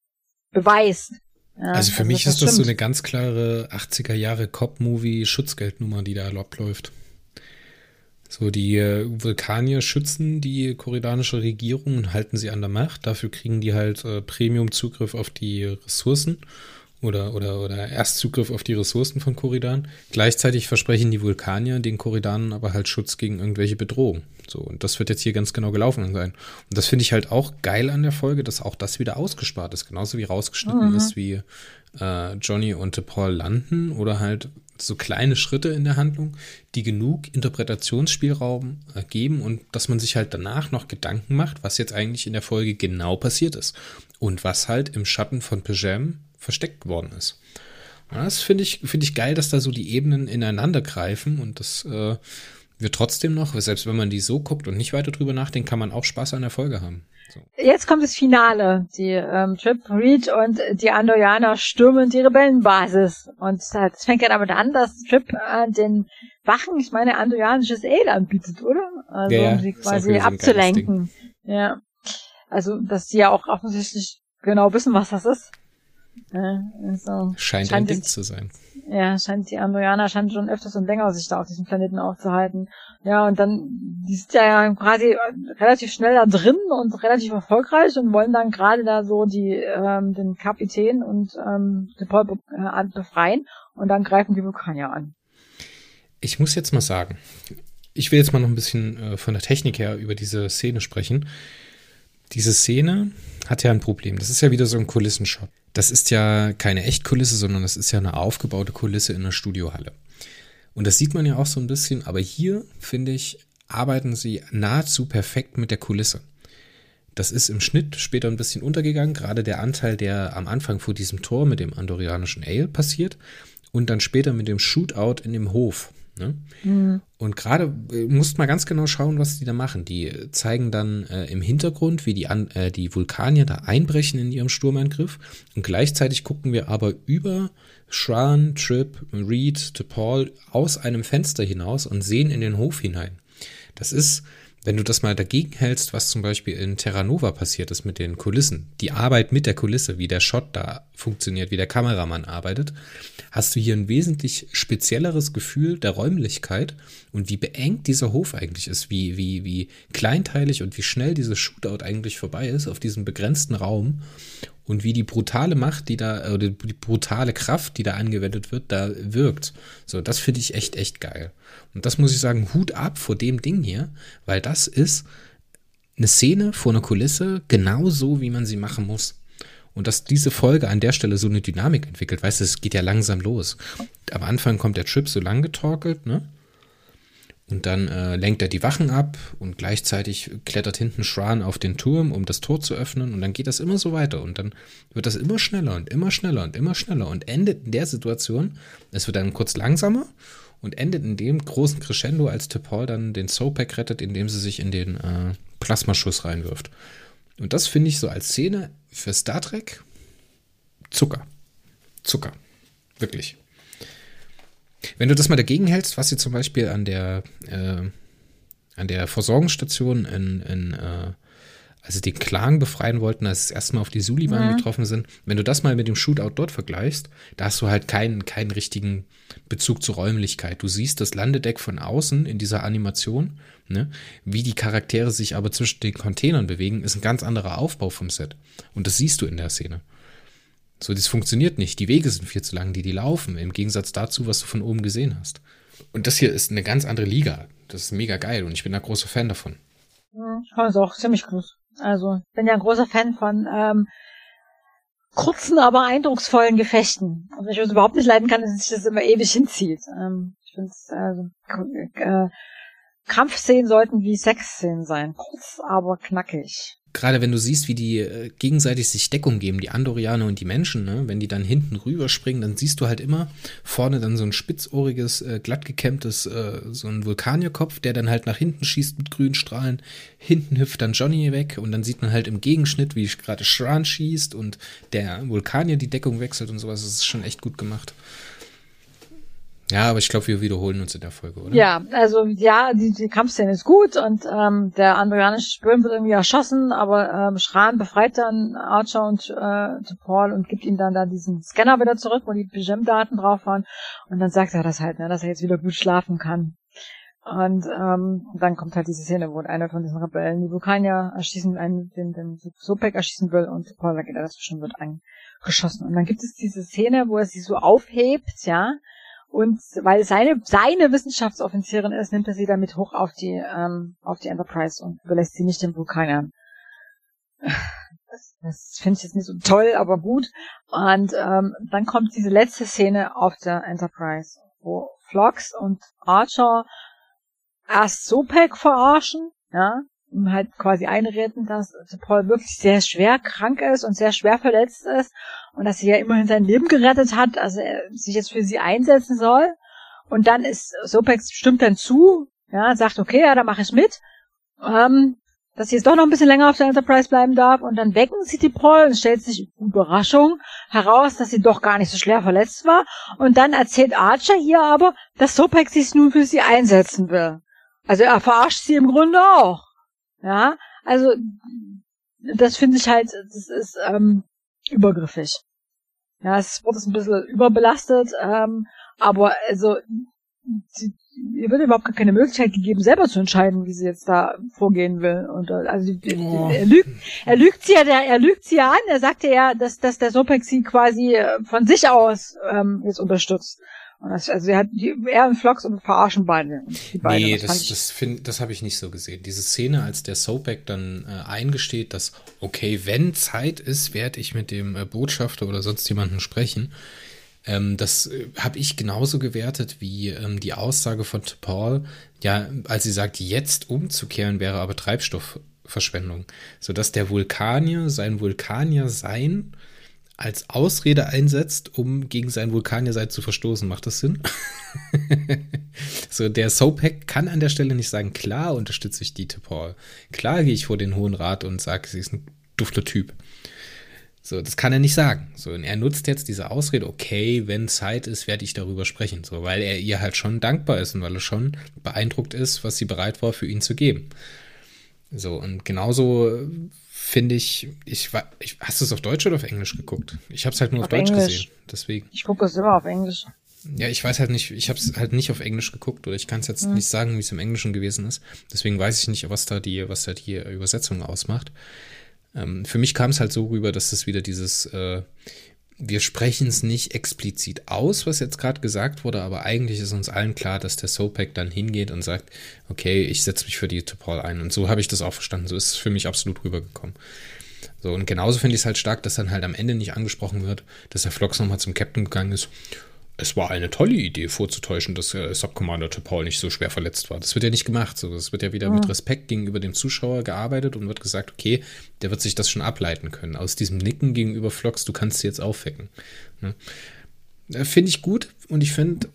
beweist. Ja, also für also mich das ist das stimmt. so eine ganz klare 80er Jahre Cop-Movie Schutzgeldnummer, die da abläuft. So, die äh, Vulkanier schützen die koreanische Regierung und halten sie an der Macht. Dafür kriegen die halt äh, Premium-Zugriff auf die Ressourcen oder, oder, oder Erstzugriff auf die Ressourcen von Koridan. Gleichzeitig versprechen die Vulkanier den Koridanen aber halt Schutz gegen irgendwelche Bedrohungen. So, und das wird jetzt hier ganz genau gelaufen sein. Und das finde ich halt auch geil an der Folge, dass auch das wieder ausgespart ist. Genauso wie rausgeschnitten mhm. ist, wie äh, Johnny und Paul landen oder halt so kleine Schritte in der Handlung, die genug Interpretationsspielraum geben und dass man sich halt danach noch Gedanken macht, was jetzt eigentlich in der Folge genau passiert ist und was halt im Schatten von Pajam versteckt worden ist. Das finde ich, finde ich geil, dass da so die Ebenen ineinander greifen und das äh, wird trotzdem noch, selbst wenn man die so guckt und nicht weiter drüber nachdenkt, kann man auch Spaß an der Folge haben. So. Jetzt kommt das Finale. Die ähm, Trip Reed und die Andorianer stürmen die Rebellenbasis. Und das fängt ja damit an, dass Trip äh, den Wachen, ich meine, andorianisches Ale anbietet, oder? Also ja, um sie quasi abzulenken. Ja. Also, dass sie ja auch offensichtlich genau wissen, was das ist. Ja, also, scheint, scheint ein Ding zu sein. Ja, scheint die Andorianer scheint schon öfters und länger sich da auf diesem Planeten aufzuhalten. Ja, und dann, die sind ja quasi relativ schnell da drin und relativ erfolgreich und wollen dann gerade da so die, ähm, den Kapitän und ähm, den Paul äh, befreien und dann greifen die Vulkanier an. Ich muss jetzt mal sagen, ich will jetzt mal noch ein bisschen äh, von der Technik her über diese Szene sprechen. Diese Szene hat ja ein Problem. Das ist ja wieder so ein Kulissenshot. Das ist ja keine Echtkulisse, sondern das ist ja eine aufgebaute Kulisse in einer Studiohalle. Und das sieht man ja auch so ein bisschen, aber hier, finde ich, arbeiten sie nahezu perfekt mit der Kulisse. Das ist im Schnitt später ein bisschen untergegangen, gerade der Anteil, der am Anfang vor diesem Tor mit dem andorianischen Ale passiert und dann später mit dem Shootout in dem Hof. Ne? Mhm. Und gerade äh, musst mal ganz genau schauen, was die da machen. Die zeigen dann äh, im Hintergrund, wie die, an, äh, die Vulkanier da einbrechen in ihrem Sturmangriff. Und gleichzeitig gucken wir aber über Shran, Trip, Reed, Paul aus einem Fenster hinaus und sehen in den Hof hinein. Das ist wenn du das mal dagegen hältst, was zum Beispiel in Terra Nova passiert ist mit den Kulissen, die Arbeit mit der Kulisse, wie der Shot da funktioniert, wie der Kameramann arbeitet, hast du hier ein wesentlich spezielleres Gefühl der Räumlichkeit und wie beengt dieser Hof eigentlich ist, wie, wie, wie kleinteilig und wie schnell dieses Shootout eigentlich vorbei ist auf diesem begrenzten Raum und wie die brutale Macht, die da, oder die brutale Kraft, die da angewendet wird, da wirkt. So, das finde ich echt, echt geil. Und das muss ich sagen, Hut ab vor dem Ding hier, weil das ist eine Szene vor einer Kulisse, genau so, wie man sie machen muss. Und dass diese Folge an der Stelle so eine Dynamik entwickelt, weißt du, es geht ja langsam los. Am Anfang kommt der Trip so lang getorkelt, ne? Und dann äh, lenkt er die Wachen ab und gleichzeitig klettert hinten Shran auf den Turm, um das Tor zu öffnen. Und dann geht das immer so weiter. Und dann wird das immer schneller und immer schneller und immer schneller und endet in der Situation, es wird dann kurz langsamer und endet in dem großen Crescendo, als T'Pol dann den Soulpack rettet, indem sie sich in den äh, Plasmaschuss reinwirft. Und das finde ich so als Szene für Star Trek Zucker. Zucker. Wirklich. Wenn du das mal dagegen hältst, was sie zum Beispiel an der, äh, an der Versorgungsstation in, in äh, als sie den Clan befreien wollten, als sie erstmal auf die Suliban mhm. getroffen sind, wenn du das mal mit dem Shootout dort vergleichst, da hast du halt keinen, keinen richtigen Bezug zur Räumlichkeit. Du siehst das Landedeck von außen in dieser Animation, ne? wie die Charaktere sich aber zwischen den Containern bewegen, ist ein ganz anderer Aufbau vom Set. Und das siehst du in der Szene. So, das funktioniert nicht. Die Wege sind viel zu lang, die die laufen, im Gegensatz dazu, was du von oben gesehen hast. Und das hier ist eine ganz andere Liga. Das ist mega geil und ich bin da großer Fan davon. Ich fand es auch ziemlich groß. Also, bin ja ein großer Fan von ähm, kurzen, aber eindrucksvollen Gefechten. Also, ich was überhaupt nicht leiden kann, dass sich das immer ewig hinzieht. Ähm, ich finde es, also, äh, Kampfszenen sollten wie Sexszenen sein. Kurz, aber knackig. Gerade wenn du siehst, wie die äh, gegenseitig sich Deckung geben, die Andorianer und die Menschen, ne? wenn die dann hinten rüberspringen, dann siehst du halt immer vorne dann so ein spitzohriges, äh, glatt gekämmtes, äh, so ein Vulkanierkopf, der dann halt nach hinten schießt mit grünen Strahlen. Hinten hüpft dann Johnny weg und dann sieht man halt im Gegenschnitt, wie gerade Shran schießt und der Vulkanier die Deckung wechselt und sowas. Das ist schon echt gut gemacht. Ja, aber ich glaube, wir wiederholen uns in der Folge, oder? Ja, also ja, die, die Kampfszene ist gut und ähm, der andorianische Spürn wird irgendwie erschossen, aber ähm, Schran befreit dann Archer und äh, Paul und gibt ihm dann da diesen Scanner wieder zurück, wo die PGM-Daten drauf waren und dann sagt er das halt, ne, dass er jetzt wieder gut schlafen kann. Und ähm, dann kommt halt diese Szene, wo einer von diesen Rebellen die Vulkanier erschießen, einen, den, den Sopek erschießen will und Paul sagt, ja, das schon wird eingeschossen. Und dann gibt es diese Szene, wo er sie so aufhebt, ja, und weil seine, seine Wissenschaftsoffizierin ist, nimmt er sie damit hoch auf die, ähm, auf die Enterprise und überlässt sie nicht den Vulkanern. Das, das finde ich jetzt nicht so toll, aber gut. Und ähm, dann kommt diese letzte Szene auf der Enterprise, wo Flox und Archer erst Sopek verarschen, ja, halt quasi einreden, dass Paul wirklich sehr schwer krank ist und sehr schwer verletzt ist und dass sie ja immerhin sein Leben gerettet hat, also er sich jetzt für sie einsetzen soll. Und dann ist Sopex stimmt dann zu, ja, sagt, okay, ja, da mache ich mit, ähm, dass sie jetzt doch noch ein bisschen länger auf der Enterprise bleiben darf. Und dann wecken sie die Paul und stellt sich Überraschung heraus, dass sie doch gar nicht so schwer verletzt war. Und dann erzählt Archer hier aber, dass Sopex sich nun für sie einsetzen will. Also er verarscht sie im Grunde auch. Ja, also das finde ich halt, das ist ähm, übergriffig. Ja, das Wort ist ein bisschen überbelastet, ähm, aber also die, ihr wird überhaupt gar keine Möglichkeit gegeben, selber zu entscheiden, wie sie jetzt da vorgehen will. Und also oh. er lügt, er lügt sie ja, der, er lügt sie ja an. Er sagte ja, dass, dass der Sopex sie quasi äh, von sich aus ähm, jetzt unterstützt. Und das, also er hat die, er und Flox und verarschen beide. Die beide. Nee, das, das, das, find, das habe ich nicht so gesehen. Diese Szene, als der Soapback dann äh, eingesteht, dass, okay, wenn Zeit ist, werde ich mit dem äh, Botschafter oder sonst jemanden sprechen. Ähm, das äh, habe ich genauso gewertet wie ähm, die Aussage von Paul, ja, als sie sagt, jetzt umzukehren wäre aber Treibstoffverschwendung. Sodass der Vulkanier sein Vulkanier sein als Ausrede einsetzt, um gegen sein Vulkanierseid zu verstoßen. Macht das Sinn? so, der Soaphack kann an der Stelle nicht sagen, klar unterstütze ich Dieter Paul. Klar gehe ich vor den Hohen Rat und sage, sie ist ein dufter Typ. So, das kann er nicht sagen. So, und er nutzt jetzt diese Ausrede, okay, wenn Zeit ist, werde ich darüber sprechen. So, weil er ihr halt schon dankbar ist und weil er schon beeindruckt ist, was sie bereit war, für ihn zu geben. So, und genauso finde ich, ich, ich, hast du es auf Deutsch oder auf Englisch geguckt? Ich habe es halt nur auf, auf Deutsch Englisch. gesehen, deswegen. Ich gucke es immer auf Englisch. Ja, ich weiß halt nicht, ich habe es halt nicht auf Englisch geguckt oder ich kann es jetzt hm. nicht sagen, wie es im Englischen gewesen ist. Deswegen weiß ich nicht, was da die, was da die Übersetzung ausmacht. Ähm, für mich kam es halt so rüber, dass das wieder dieses, äh, wir sprechen es nicht explizit aus, was jetzt gerade gesagt wurde, aber eigentlich ist uns allen klar, dass der Sopac dann hingeht und sagt, okay, ich setze mich für die Paul ein. Und so habe ich das auch verstanden. So ist es für mich absolut rübergekommen. So, und genauso finde ich es halt stark, dass dann halt am Ende nicht angesprochen wird, dass der Flox nochmal zum Captain gegangen ist es war eine tolle Idee, vorzutäuschen, dass äh, Subcommander Paul nicht so schwer verletzt war. Das wird ja nicht gemacht. So. Das wird ja wieder ja. mit Respekt gegenüber dem Zuschauer gearbeitet und wird gesagt, okay, der wird sich das schon ableiten können. Aus diesem Nicken gegenüber Flox, du kannst sie jetzt aufwecken. Ne? Äh, finde ich gut und ich finde,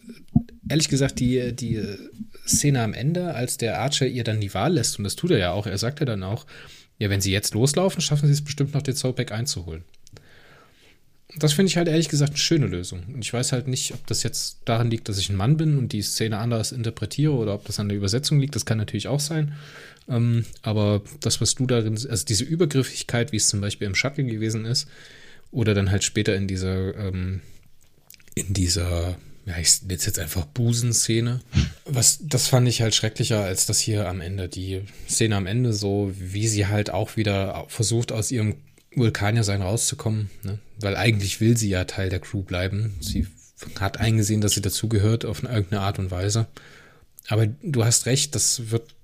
ehrlich gesagt, die, die Szene am Ende, als der Archer ihr dann die Wahl lässt, und das tut er ja auch, er sagt ja dann auch, ja, wenn sie jetzt loslaufen, schaffen sie es bestimmt noch, den Soulpack einzuholen das finde ich halt ehrlich gesagt eine schöne Lösung. Und ich weiß halt nicht, ob das jetzt daran liegt, dass ich ein Mann bin und die Szene anders interpretiere oder ob das an der Übersetzung liegt. Das kann natürlich auch sein. Ähm, aber das, was du darin, also diese Übergriffigkeit, wie es zum Beispiel im Shuttle gewesen ist, oder dann halt später in dieser, ähm, in dieser, ja, ich nenne es jetzt einfach Busenszene. Was, das fand ich halt schrecklicher als das hier am Ende. Die Szene am Ende, so wie sie halt auch wieder versucht, aus ihrem Vulkanier sein rauszukommen, ne? weil eigentlich will sie ja Teil der Crew bleiben. Sie hat eingesehen, dass sie dazugehört auf irgendeine Art und Weise. Aber du hast recht, das wird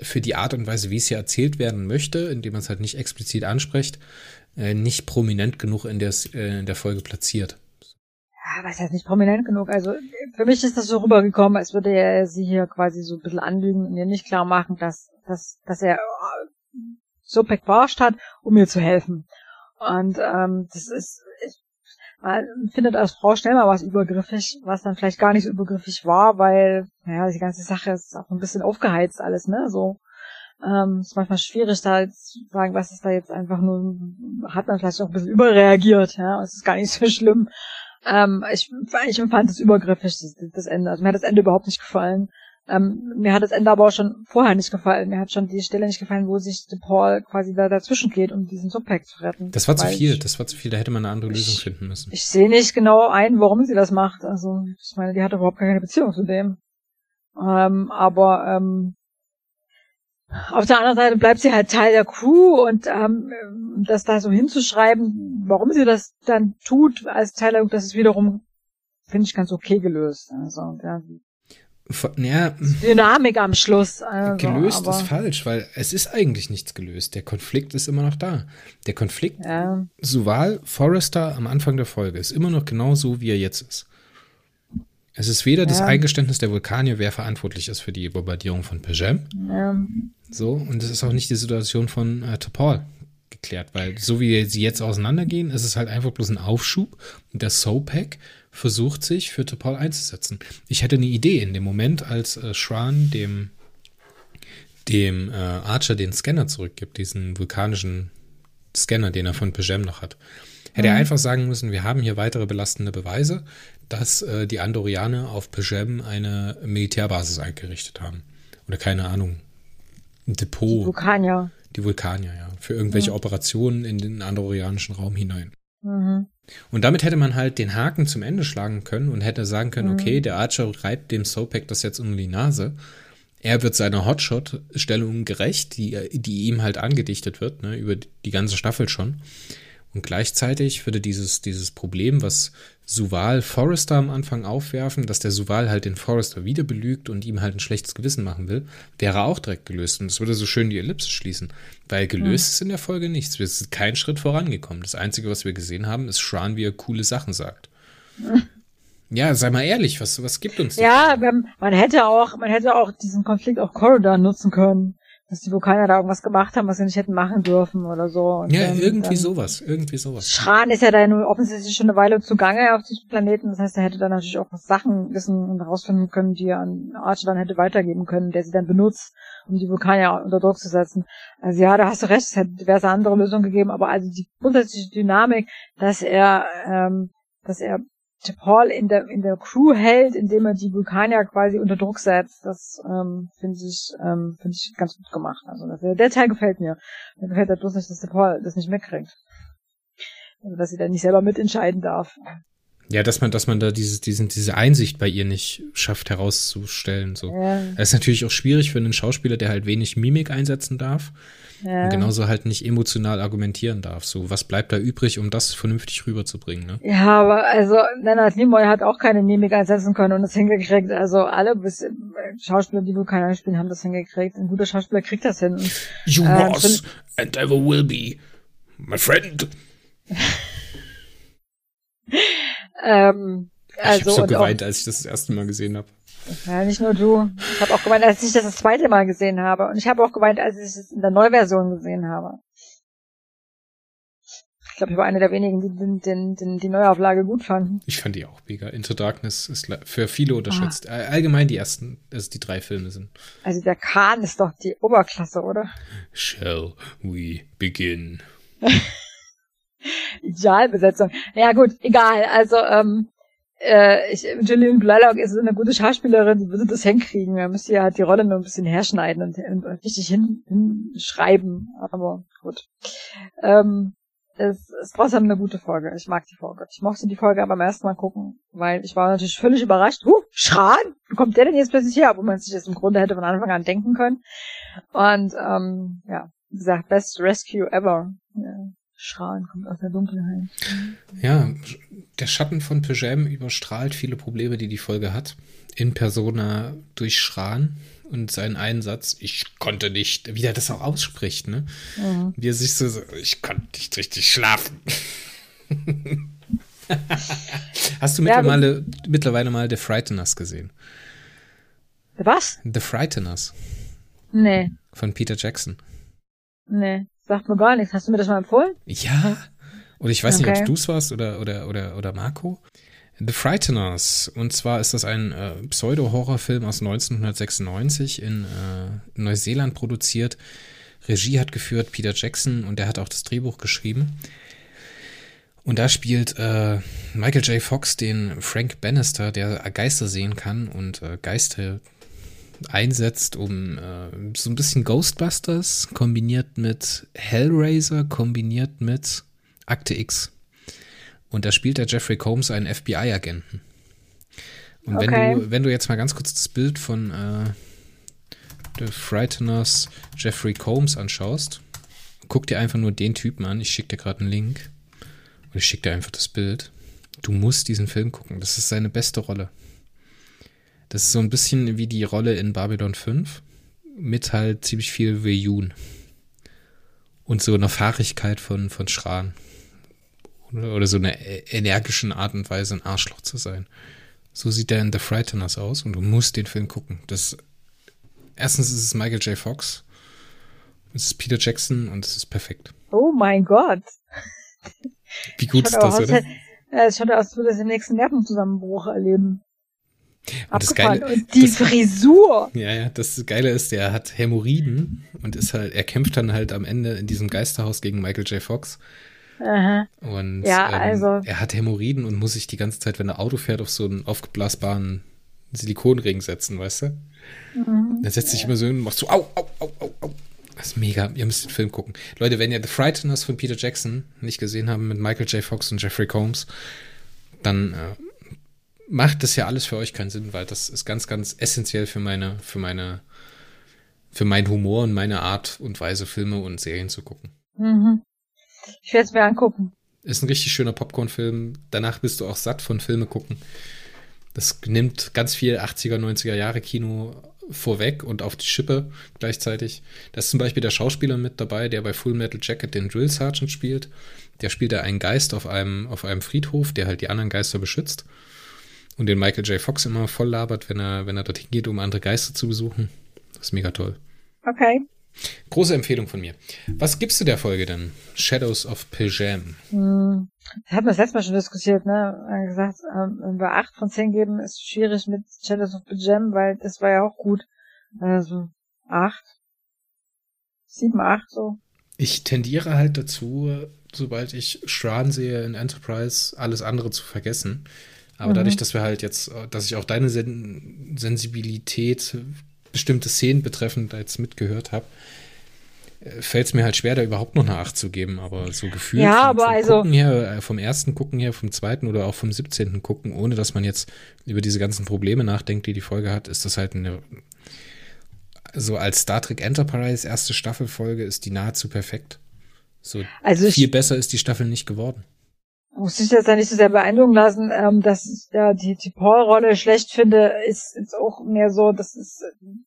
für die Art und Weise, wie es hier erzählt werden möchte, indem man es halt nicht explizit anspricht, äh, nicht prominent genug in der, äh, in der Folge platziert. Ja, was heißt nicht prominent genug? Also für mich ist das so rübergekommen, als würde er sie hier quasi so ein bisschen anlügen und ihr nicht klar machen, dass, dass, dass er Sopek verarscht hat, um mir zu helfen. Und ähm, das ist, ich, man findet als Frau schnell mal was übergriffig, was dann vielleicht gar nicht so übergriffig war, weil, naja, die ganze Sache ist auch ein bisschen aufgeheizt alles, ne, so. Ähm, ist manchmal schwierig, da zu sagen, was ist da jetzt einfach nur, hat man vielleicht auch ein bisschen überreagiert, ja, es ist gar nicht so schlimm. Ähm, ich, ich empfand es übergriffig, das, das Ende. Also mir hat das Ende überhaupt nicht gefallen. Ähm, mir hat das Ende aber auch schon vorher nicht gefallen. Mir hat schon die Stelle nicht gefallen, wo sich Paul quasi da dazwischen geht, um diesen Subpack zu retten. Das war zu viel, ich, das war zu viel, da hätte man eine andere Lösung ich, finden müssen. Ich sehe nicht genau ein, warum sie das macht. Also, ich meine, die hat überhaupt keine Beziehung zu dem. Ähm, aber ähm, auf der anderen Seite bleibt sie halt Teil der Crew und ähm, das da so hinzuschreiben, warum sie das dann tut als Teil der Crew, das ist wiederum, finde ich, ganz okay gelöst. Also, ja, ja, Dynamik am Schluss. Also, gelöst ist falsch, weil es ist eigentlich nichts gelöst. Der Konflikt ist immer noch da. Der Konflikt, ja. Suval Forrester am Anfang der Folge, ist immer noch genau so, wie er jetzt ist. Es ist weder ja. das Eingeständnis der Vulkanier, wer verantwortlich ist für die Bombardierung von Pejem. Ja. So, und es ist auch nicht die Situation von äh, Topol geklärt, weil so wie sie jetzt auseinandergehen, ist es halt einfach bloß ein Aufschub. Und der Sopak versucht sich für Topol einzusetzen. Ich hätte eine Idee in dem Moment, als äh, Shran dem, dem äh, Archer den Scanner zurückgibt, diesen vulkanischen Scanner, den er von Pejem noch hat. Hätte mhm. er einfach sagen müssen, wir haben hier weitere belastende Beweise, dass äh, die Andorianer auf Pejem eine Militärbasis eingerichtet haben. Oder keine Ahnung, ein Depot. Die Vulkanier. Die Vulkanier, ja. Für irgendwelche mhm. Operationen in den andorianischen Raum hinein. Mhm. Und damit hätte man halt den Haken zum Ende schlagen können und hätte sagen können, mhm. okay, der Archer reibt dem Sopak das jetzt um die Nase. Er wird seiner Hotshot-Stellung gerecht, die, die ihm halt angedichtet wird, ne, über die ganze Staffel schon. Und gleichzeitig würde dieses, dieses Problem, was Suval Forrester am Anfang aufwerfen, dass der Suval halt den Forrester wieder belügt und ihm halt ein schlechtes Gewissen machen will, wäre auch direkt gelöst. Und es würde so schön die Ellipse schließen. Weil gelöst mhm. ist in der Folge nichts. Wir sind keinen Schritt vorangekommen. Das Einzige, was wir gesehen haben, ist Shran, wie er coole Sachen sagt. Mhm. Ja, sei mal ehrlich, was, was gibt uns das? Ja, man hätte auch, man hätte auch diesen Konflikt auf Corridor nutzen können dass die Vulkanier da irgendwas gemacht haben, was sie nicht hätten machen dürfen oder so. Und ja, dann, irgendwie dann, sowas, irgendwie sowas. Schran ist ja da nur offensichtlich schon eine Weile zugange auf diesem Planeten. Das heißt, er hätte dann natürlich auch Sachen wissen und herausfinden können, die er an Archer dann hätte weitergeben können, der sie dann benutzt, um die Vulkanier unter Druck zu setzen. Also ja, da hast du recht, es hätte diverse andere Lösungen gegeben, aber also die grundsätzliche Dynamik, dass er, ähm, dass er Paul in der in der Crew hält, indem er die Vulkanier quasi unter Druck setzt. Das ähm, finde ich ähm, finde ich ganz gut gemacht. Also das, der Teil gefällt mir. Mir gefällt halt bloß nicht, dass Paul das nicht mitkriegt. Also dass sie da nicht selber mitentscheiden darf. Ja, dass man, dass man da diese, diesen, diese Einsicht bei ihr nicht schafft herauszustellen. So. Ja. Das ist natürlich auch schwierig für einen Schauspieler, der halt wenig Mimik einsetzen darf. Ja. Und genauso halt nicht emotional argumentieren darf. So, was bleibt da übrig, um das vernünftig rüberzubringen, ne? Ja, aber also Leonard Nimoy hat auch keine Mimik einsetzen können und das hingekriegt. Also alle bis, Schauspieler, die wohl keiner spielen, haben das hingekriegt. Ein guter Schauspieler kriegt das hin. You äh, was and ever will be, my friend. ähm, also, ich habe so geweint, als ich das das erste Mal gesehen habe. Ja, nicht nur du. Ich habe auch geweint, als ich das das zweite Mal gesehen habe. Und ich habe auch geweint, als ich es in der Neuversion gesehen habe. Ich glaube, ich war einer der wenigen, die den, den, den, die Neuauflage gut fanden. Ich fand die auch mega. Into Darkness ist für viele unterschätzt. Ah. Allgemein die ersten, also die drei Filme sind. Also der Khan ist doch die Oberklasse, oder? Shall we begin? Idealbesetzung. Ja gut, egal. Also ähm, äh, ich, Julian Blaylock ist eine gute Schauspielerin, die würde das hinkriegen. Man müsste ja halt die Rolle nur ein bisschen herschneiden und, und richtig hin, hinschreiben. Aber gut. Ähm, es ist trotzdem eine gute Folge. Ich mag die Folge. Ich mochte die Folge aber beim ersten Mal gucken, weil ich war natürlich völlig überrascht. Huh, Schran? Wo kommt der denn jetzt plötzlich her? Wo man sich das im Grunde hätte von Anfang an denken können. Und ähm, ja, wie gesagt, best rescue ever. Ja. Strahlen kommt aus der Dunkelheit. Ja, der Schatten von Pejem überstrahlt viele Probleme, die die Folge hat. In Persona durch Schran und seinen Einsatz, ich konnte nicht, wie er das auch ausspricht, ne? Mhm. Wie er sich so, ich konnte nicht richtig schlafen. Hast du mittlerweile, ja, mittlerweile mal The Frighteners gesehen? Was? The Frighteners. Nee. Von Peter Jackson. Nee. Sagt mir gar nichts. Hast du mir das mal empfohlen? Ja. Oder ich weiß Okay. nicht, ob du es warst oder, oder, oder, oder Marco. The Frighteners. Und zwar ist das ein äh, Pseudo-Horrorfilm aus 1996 in äh, Neuseeland produziert. Regie hat geführt Peter Jackson und der hat auch das Drehbuch geschrieben. Und da spielt äh, Michael J. Fox den Frank Bannister, der Geister sehen kann und äh, Geister einsetzt, um äh, so ein bisschen Ghostbusters kombiniert mit Hellraiser, kombiniert mit Akte X. Und da spielt der Jeffrey Combs einen FBI-Agenten. Und wenn Okay. du, wenn du jetzt mal ganz kurz das Bild von äh, The Frighteners Jeffrey Combs anschaust, guck dir einfach nur den Typen an. Ich schicke dir gerade einen Link. Und ich schicke dir einfach das Bild. Du musst diesen Film gucken. Das ist seine beste Rolle. Das ist so ein bisschen wie die Rolle in Babylon 5 mit halt ziemlich viel Veyun. Und so einer Fahrigkeit von, von Schran. Oder, oder so einer e- energischen Art und Weise, ein Arschloch zu sein. So sieht der in The Frighteners aus und du musst den Film gucken. Das, erstens ist es Michael J. Fox, es ist Peter Jackson und es ist perfekt. Oh mein Gott. Wie gut ist das, aus, oder? Es schaut aus, als würde es den nächsten Nervenzusammenbruch erleben. Und das. Geile, Und die das- Frisur. Ja, ja, das Geile ist, der hat Hämorrhoiden und ist halt, er kämpft dann halt am Ende in diesem Geisterhaus gegen Michael J. Fox. Aha. Und Ja, ähm, also- er hat Hämorrhoiden und muss sich die ganze Zeit, wenn er Auto fährt, auf so einen aufgeblasbaren Silikonring setzen, weißt du? Mhm. Er setzt sich immer so hin und macht so, au, au, au, au, au. Das ist mega. Ihr müsst den Film gucken. Leute, wenn ihr The Frighteners von Peter Jackson nicht gesehen haben mit Michael J. Fox und Jeffrey Combs, dann äh, macht das ja alles für euch keinen Sinn, weil das ist ganz, ganz essentiell für meine, für meine, für meinen Humor und meine Art und Weise, Filme und Serien zu gucken. Mhm. Ich werde es mir angucken. Ist ein richtig schöner Popcorn-Film. Danach bist du auch satt von Filme gucken. Das nimmt ganz viel 80er, 90er Jahre Kino vorweg und auf die Schippe gleichzeitig. Da ist zum Beispiel der Schauspieler mit dabei, der bei Full Metal Jacket den Drill Sergeant spielt. Der spielt da einen Geist auf einem, auf einem Friedhof, der halt die anderen Geister beschützt. Und den Michael J. Fox immer voll labert, wenn er, wenn er dorthin geht, um andere Geister zu besuchen. Das ist mega toll. Okay. Große Empfehlung von mir. Was gibst du der Folge denn? Shadows of Pijam. Hm. Das hatten wir das letzte Mal schon diskutiert, ne? Wir haben gesagt, ähm, wenn wir acht von zehn geben, ist schwierig mit Shadows of Gem, weil das war ja auch gut. Also acht. Sieben, acht so. Ich tendiere halt dazu, sobald ich Shran sehe in Enterprise, alles andere zu vergessen. Aber Mhm. dadurch, dass wir halt jetzt, dass ich auch deine Sen Sensibilität, bestimmte Szenen betreffend jetzt mitgehört habe, fällt es mir halt schwer, da überhaupt noch eine Acht zu geben. Aber so gefühlt Ja, vom, aber vom also- Gucken her, äh, vom ersten Gucken her, vom zweiten oder auch vom 17. Gucken, ohne dass man jetzt über diese ganzen Probleme nachdenkt, die die Folge hat, ist das halt eine so als Star Trek Enterprise erste Staffelfolge ist die nahezu perfekt. So Also viel besser ist die Staffel nicht geworden. Muss ich jetzt ja nicht so sehr beeindrucken lassen, ähm, dass ich ja, die, die Paul-Rolle schlecht finde, ist jetzt auch mehr so, das ist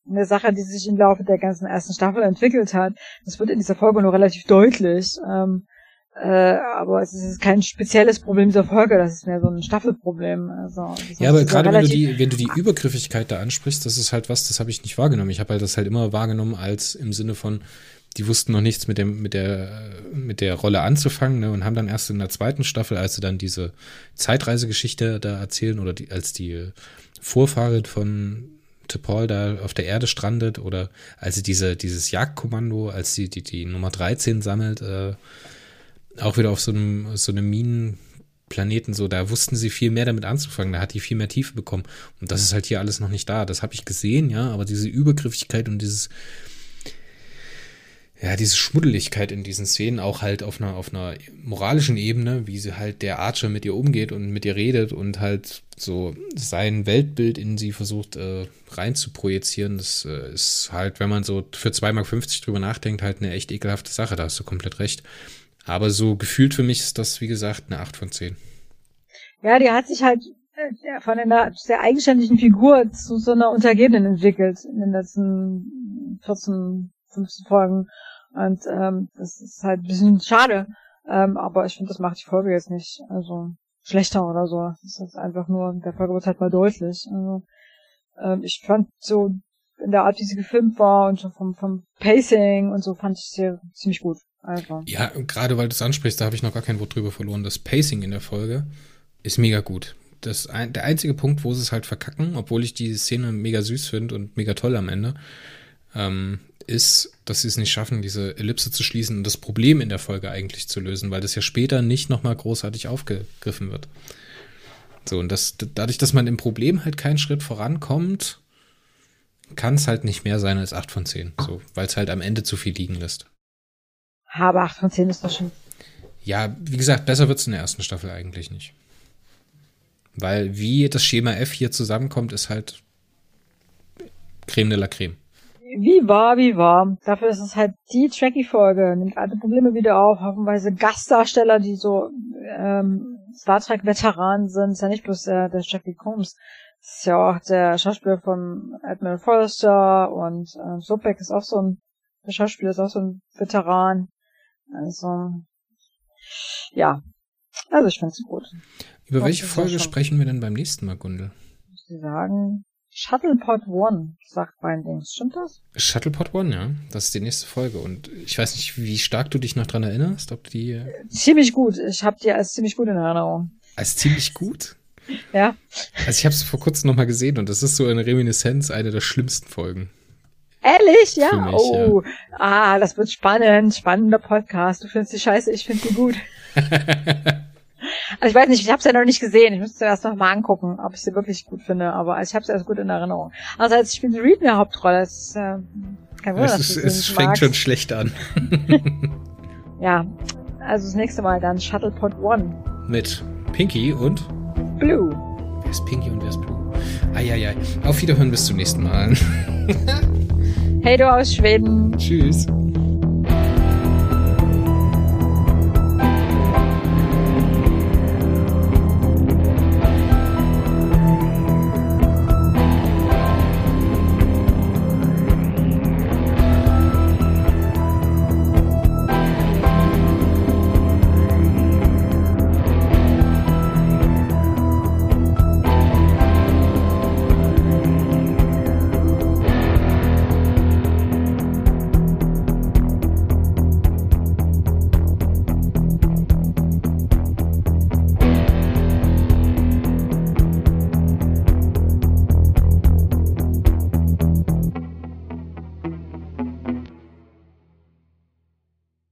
eine Sache, die sich im Laufe der ganzen ersten Staffel entwickelt hat. Das wird in dieser Folge nur relativ deutlich. Ähm, äh, aber es ist kein spezielles Problem dieser Folge, das ist mehr so ein Staffelproblem. Also, Ja, aber gerade wenn du die, wenn du die Übergriffigkeit da ansprichst, das ist halt was, das habe ich nicht wahrgenommen. Ich habe halt das halt immer wahrgenommen als im Sinne von, die wussten noch nichts mit dem, mit der, mit der Rolle anzufangen, ne, und haben dann erst in der zweiten Staffel, als sie dann diese Zeitreisegeschichte da erzählen oder die, als die Vorfahrin von T'Pol da auf der Erde strandet oder als sie diese, dieses Jagdkommando, als sie die, die Nummer 13 sammelt, äh, auch wieder auf so einem, so einem Minenplaneten, so, da wussten sie viel mehr damit anzufangen, da hat die viel mehr Tiefe bekommen. Und das ist halt hier alles noch nicht da. Das habe ich gesehen, ja, aber diese Übergriffigkeit und dieses, ja, diese Schmuddeligkeit in diesen Szenen, auch halt auf einer, auf einer moralischen Ebene, wie sie halt der Archer mit ihr umgeht und mit ihr redet und halt so sein Weltbild in sie versucht äh, rein zu projizieren, das äh, ist halt, wenn man so für 2,50 Mark drüber nachdenkt, halt eine echt ekelhafte Sache, da hast du komplett recht. Aber so gefühlt für mich ist das, wie gesagt, eine 8 von 10. Ja, die hat sich halt äh, von einer sehr eigenständigen Figur zu so einer Untergebenen entwickelt in den letzten 14, 15 Folgen. Und ähm, das ist halt ein bisschen schade. Ähm, aber ich finde, das macht die Folge jetzt nicht also schlechter oder so. Das ist einfach nur, der Folge wird halt mal deutlich. Also, ähm, ich fand so in der Art, wie sie gefilmt war und so vom, vom Pacing und so fand ich sie ziemlich gut. Also. Ja, gerade weil du es ansprichst, da habe ich noch gar kein Wort drüber verloren. Das Pacing in der Folge ist mega gut. Das ein, der einzige Punkt, wo sie es halt verkacken, obwohl ich die Szene mega süß finde und mega toll am Ende, ähm, ist, dass sie es nicht schaffen, diese Ellipse zu schließen und das Problem in der Folge eigentlich zu lösen, weil das ja später nicht nochmal großartig aufgegriffen wird. So, und das, dadurch, dass man im Problem halt keinen Schritt vorankommt, kann es halt nicht mehr sein als 8 von 10. So, weil es halt am Ende zu viel liegen lässt. Aber 8 von 10 ist doch schon. Ja, wie gesagt, besser wird's in der ersten Staffel eigentlich nicht. Weil wie das Schema F hier zusammenkommt, ist halt Creme de la Creme. Wie war, wie war. Dafür ist es halt die Tracky-Folge. Nimmt alte Probleme wieder auf. Hoffenweise Gastdarsteller, die so ähm, Star Trek-Veteranen sind. Ist ja nicht bloß der, der Jeffrey Combs. ist ja auch der Schauspieler von Admiral Forrester und äh, Sobek ist auch so ein, der Schauspieler ist auch so ein Veteran. Also, ja. Also ich find's gut. Über welche Folge sprechen wir denn beim nächsten Mal, Gundel? Muss ich sagen, Shuttlepod One, sagt Bindings. Stimmt das? Shuttlepod One, ja. Das ist die nächste Folge. Und ich weiß nicht, wie stark du dich noch dran erinnerst, ob die äh, Ziemlich gut. Ich hab die als ziemlich gut in Erinnerung. als ziemlich gut. Ja. Also ich habe es vor kurzem noch mal gesehen und das ist so eine Reminiszenz, eine der schlimmsten Folgen. Ehrlich? Ja? Mich, oh. Ah, das wird spannend. Spannender Podcast. Du findest die scheiße, ich finde die gut. Also ich weiß nicht, ich habe ja noch nicht gesehen. Ich müsste erst noch mal angucken, ob ich sie wirklich gut finde. Aber ich habe sie erst gut in Erinnerung. Andererseits spielt Reed eine Hauptrolle. Das ist äh, kein Wunder, es dass ist, es fängt magst. schon schlecht an. Ja, also das nächste Mal dann Shuttlepod One. Mit Pinky und Blue. wer ist Pinky und wer ist Blue? Eieiei. Auf Wiederhören bis zum nächsten Mal. Hey du aus Schweden. Tschüss.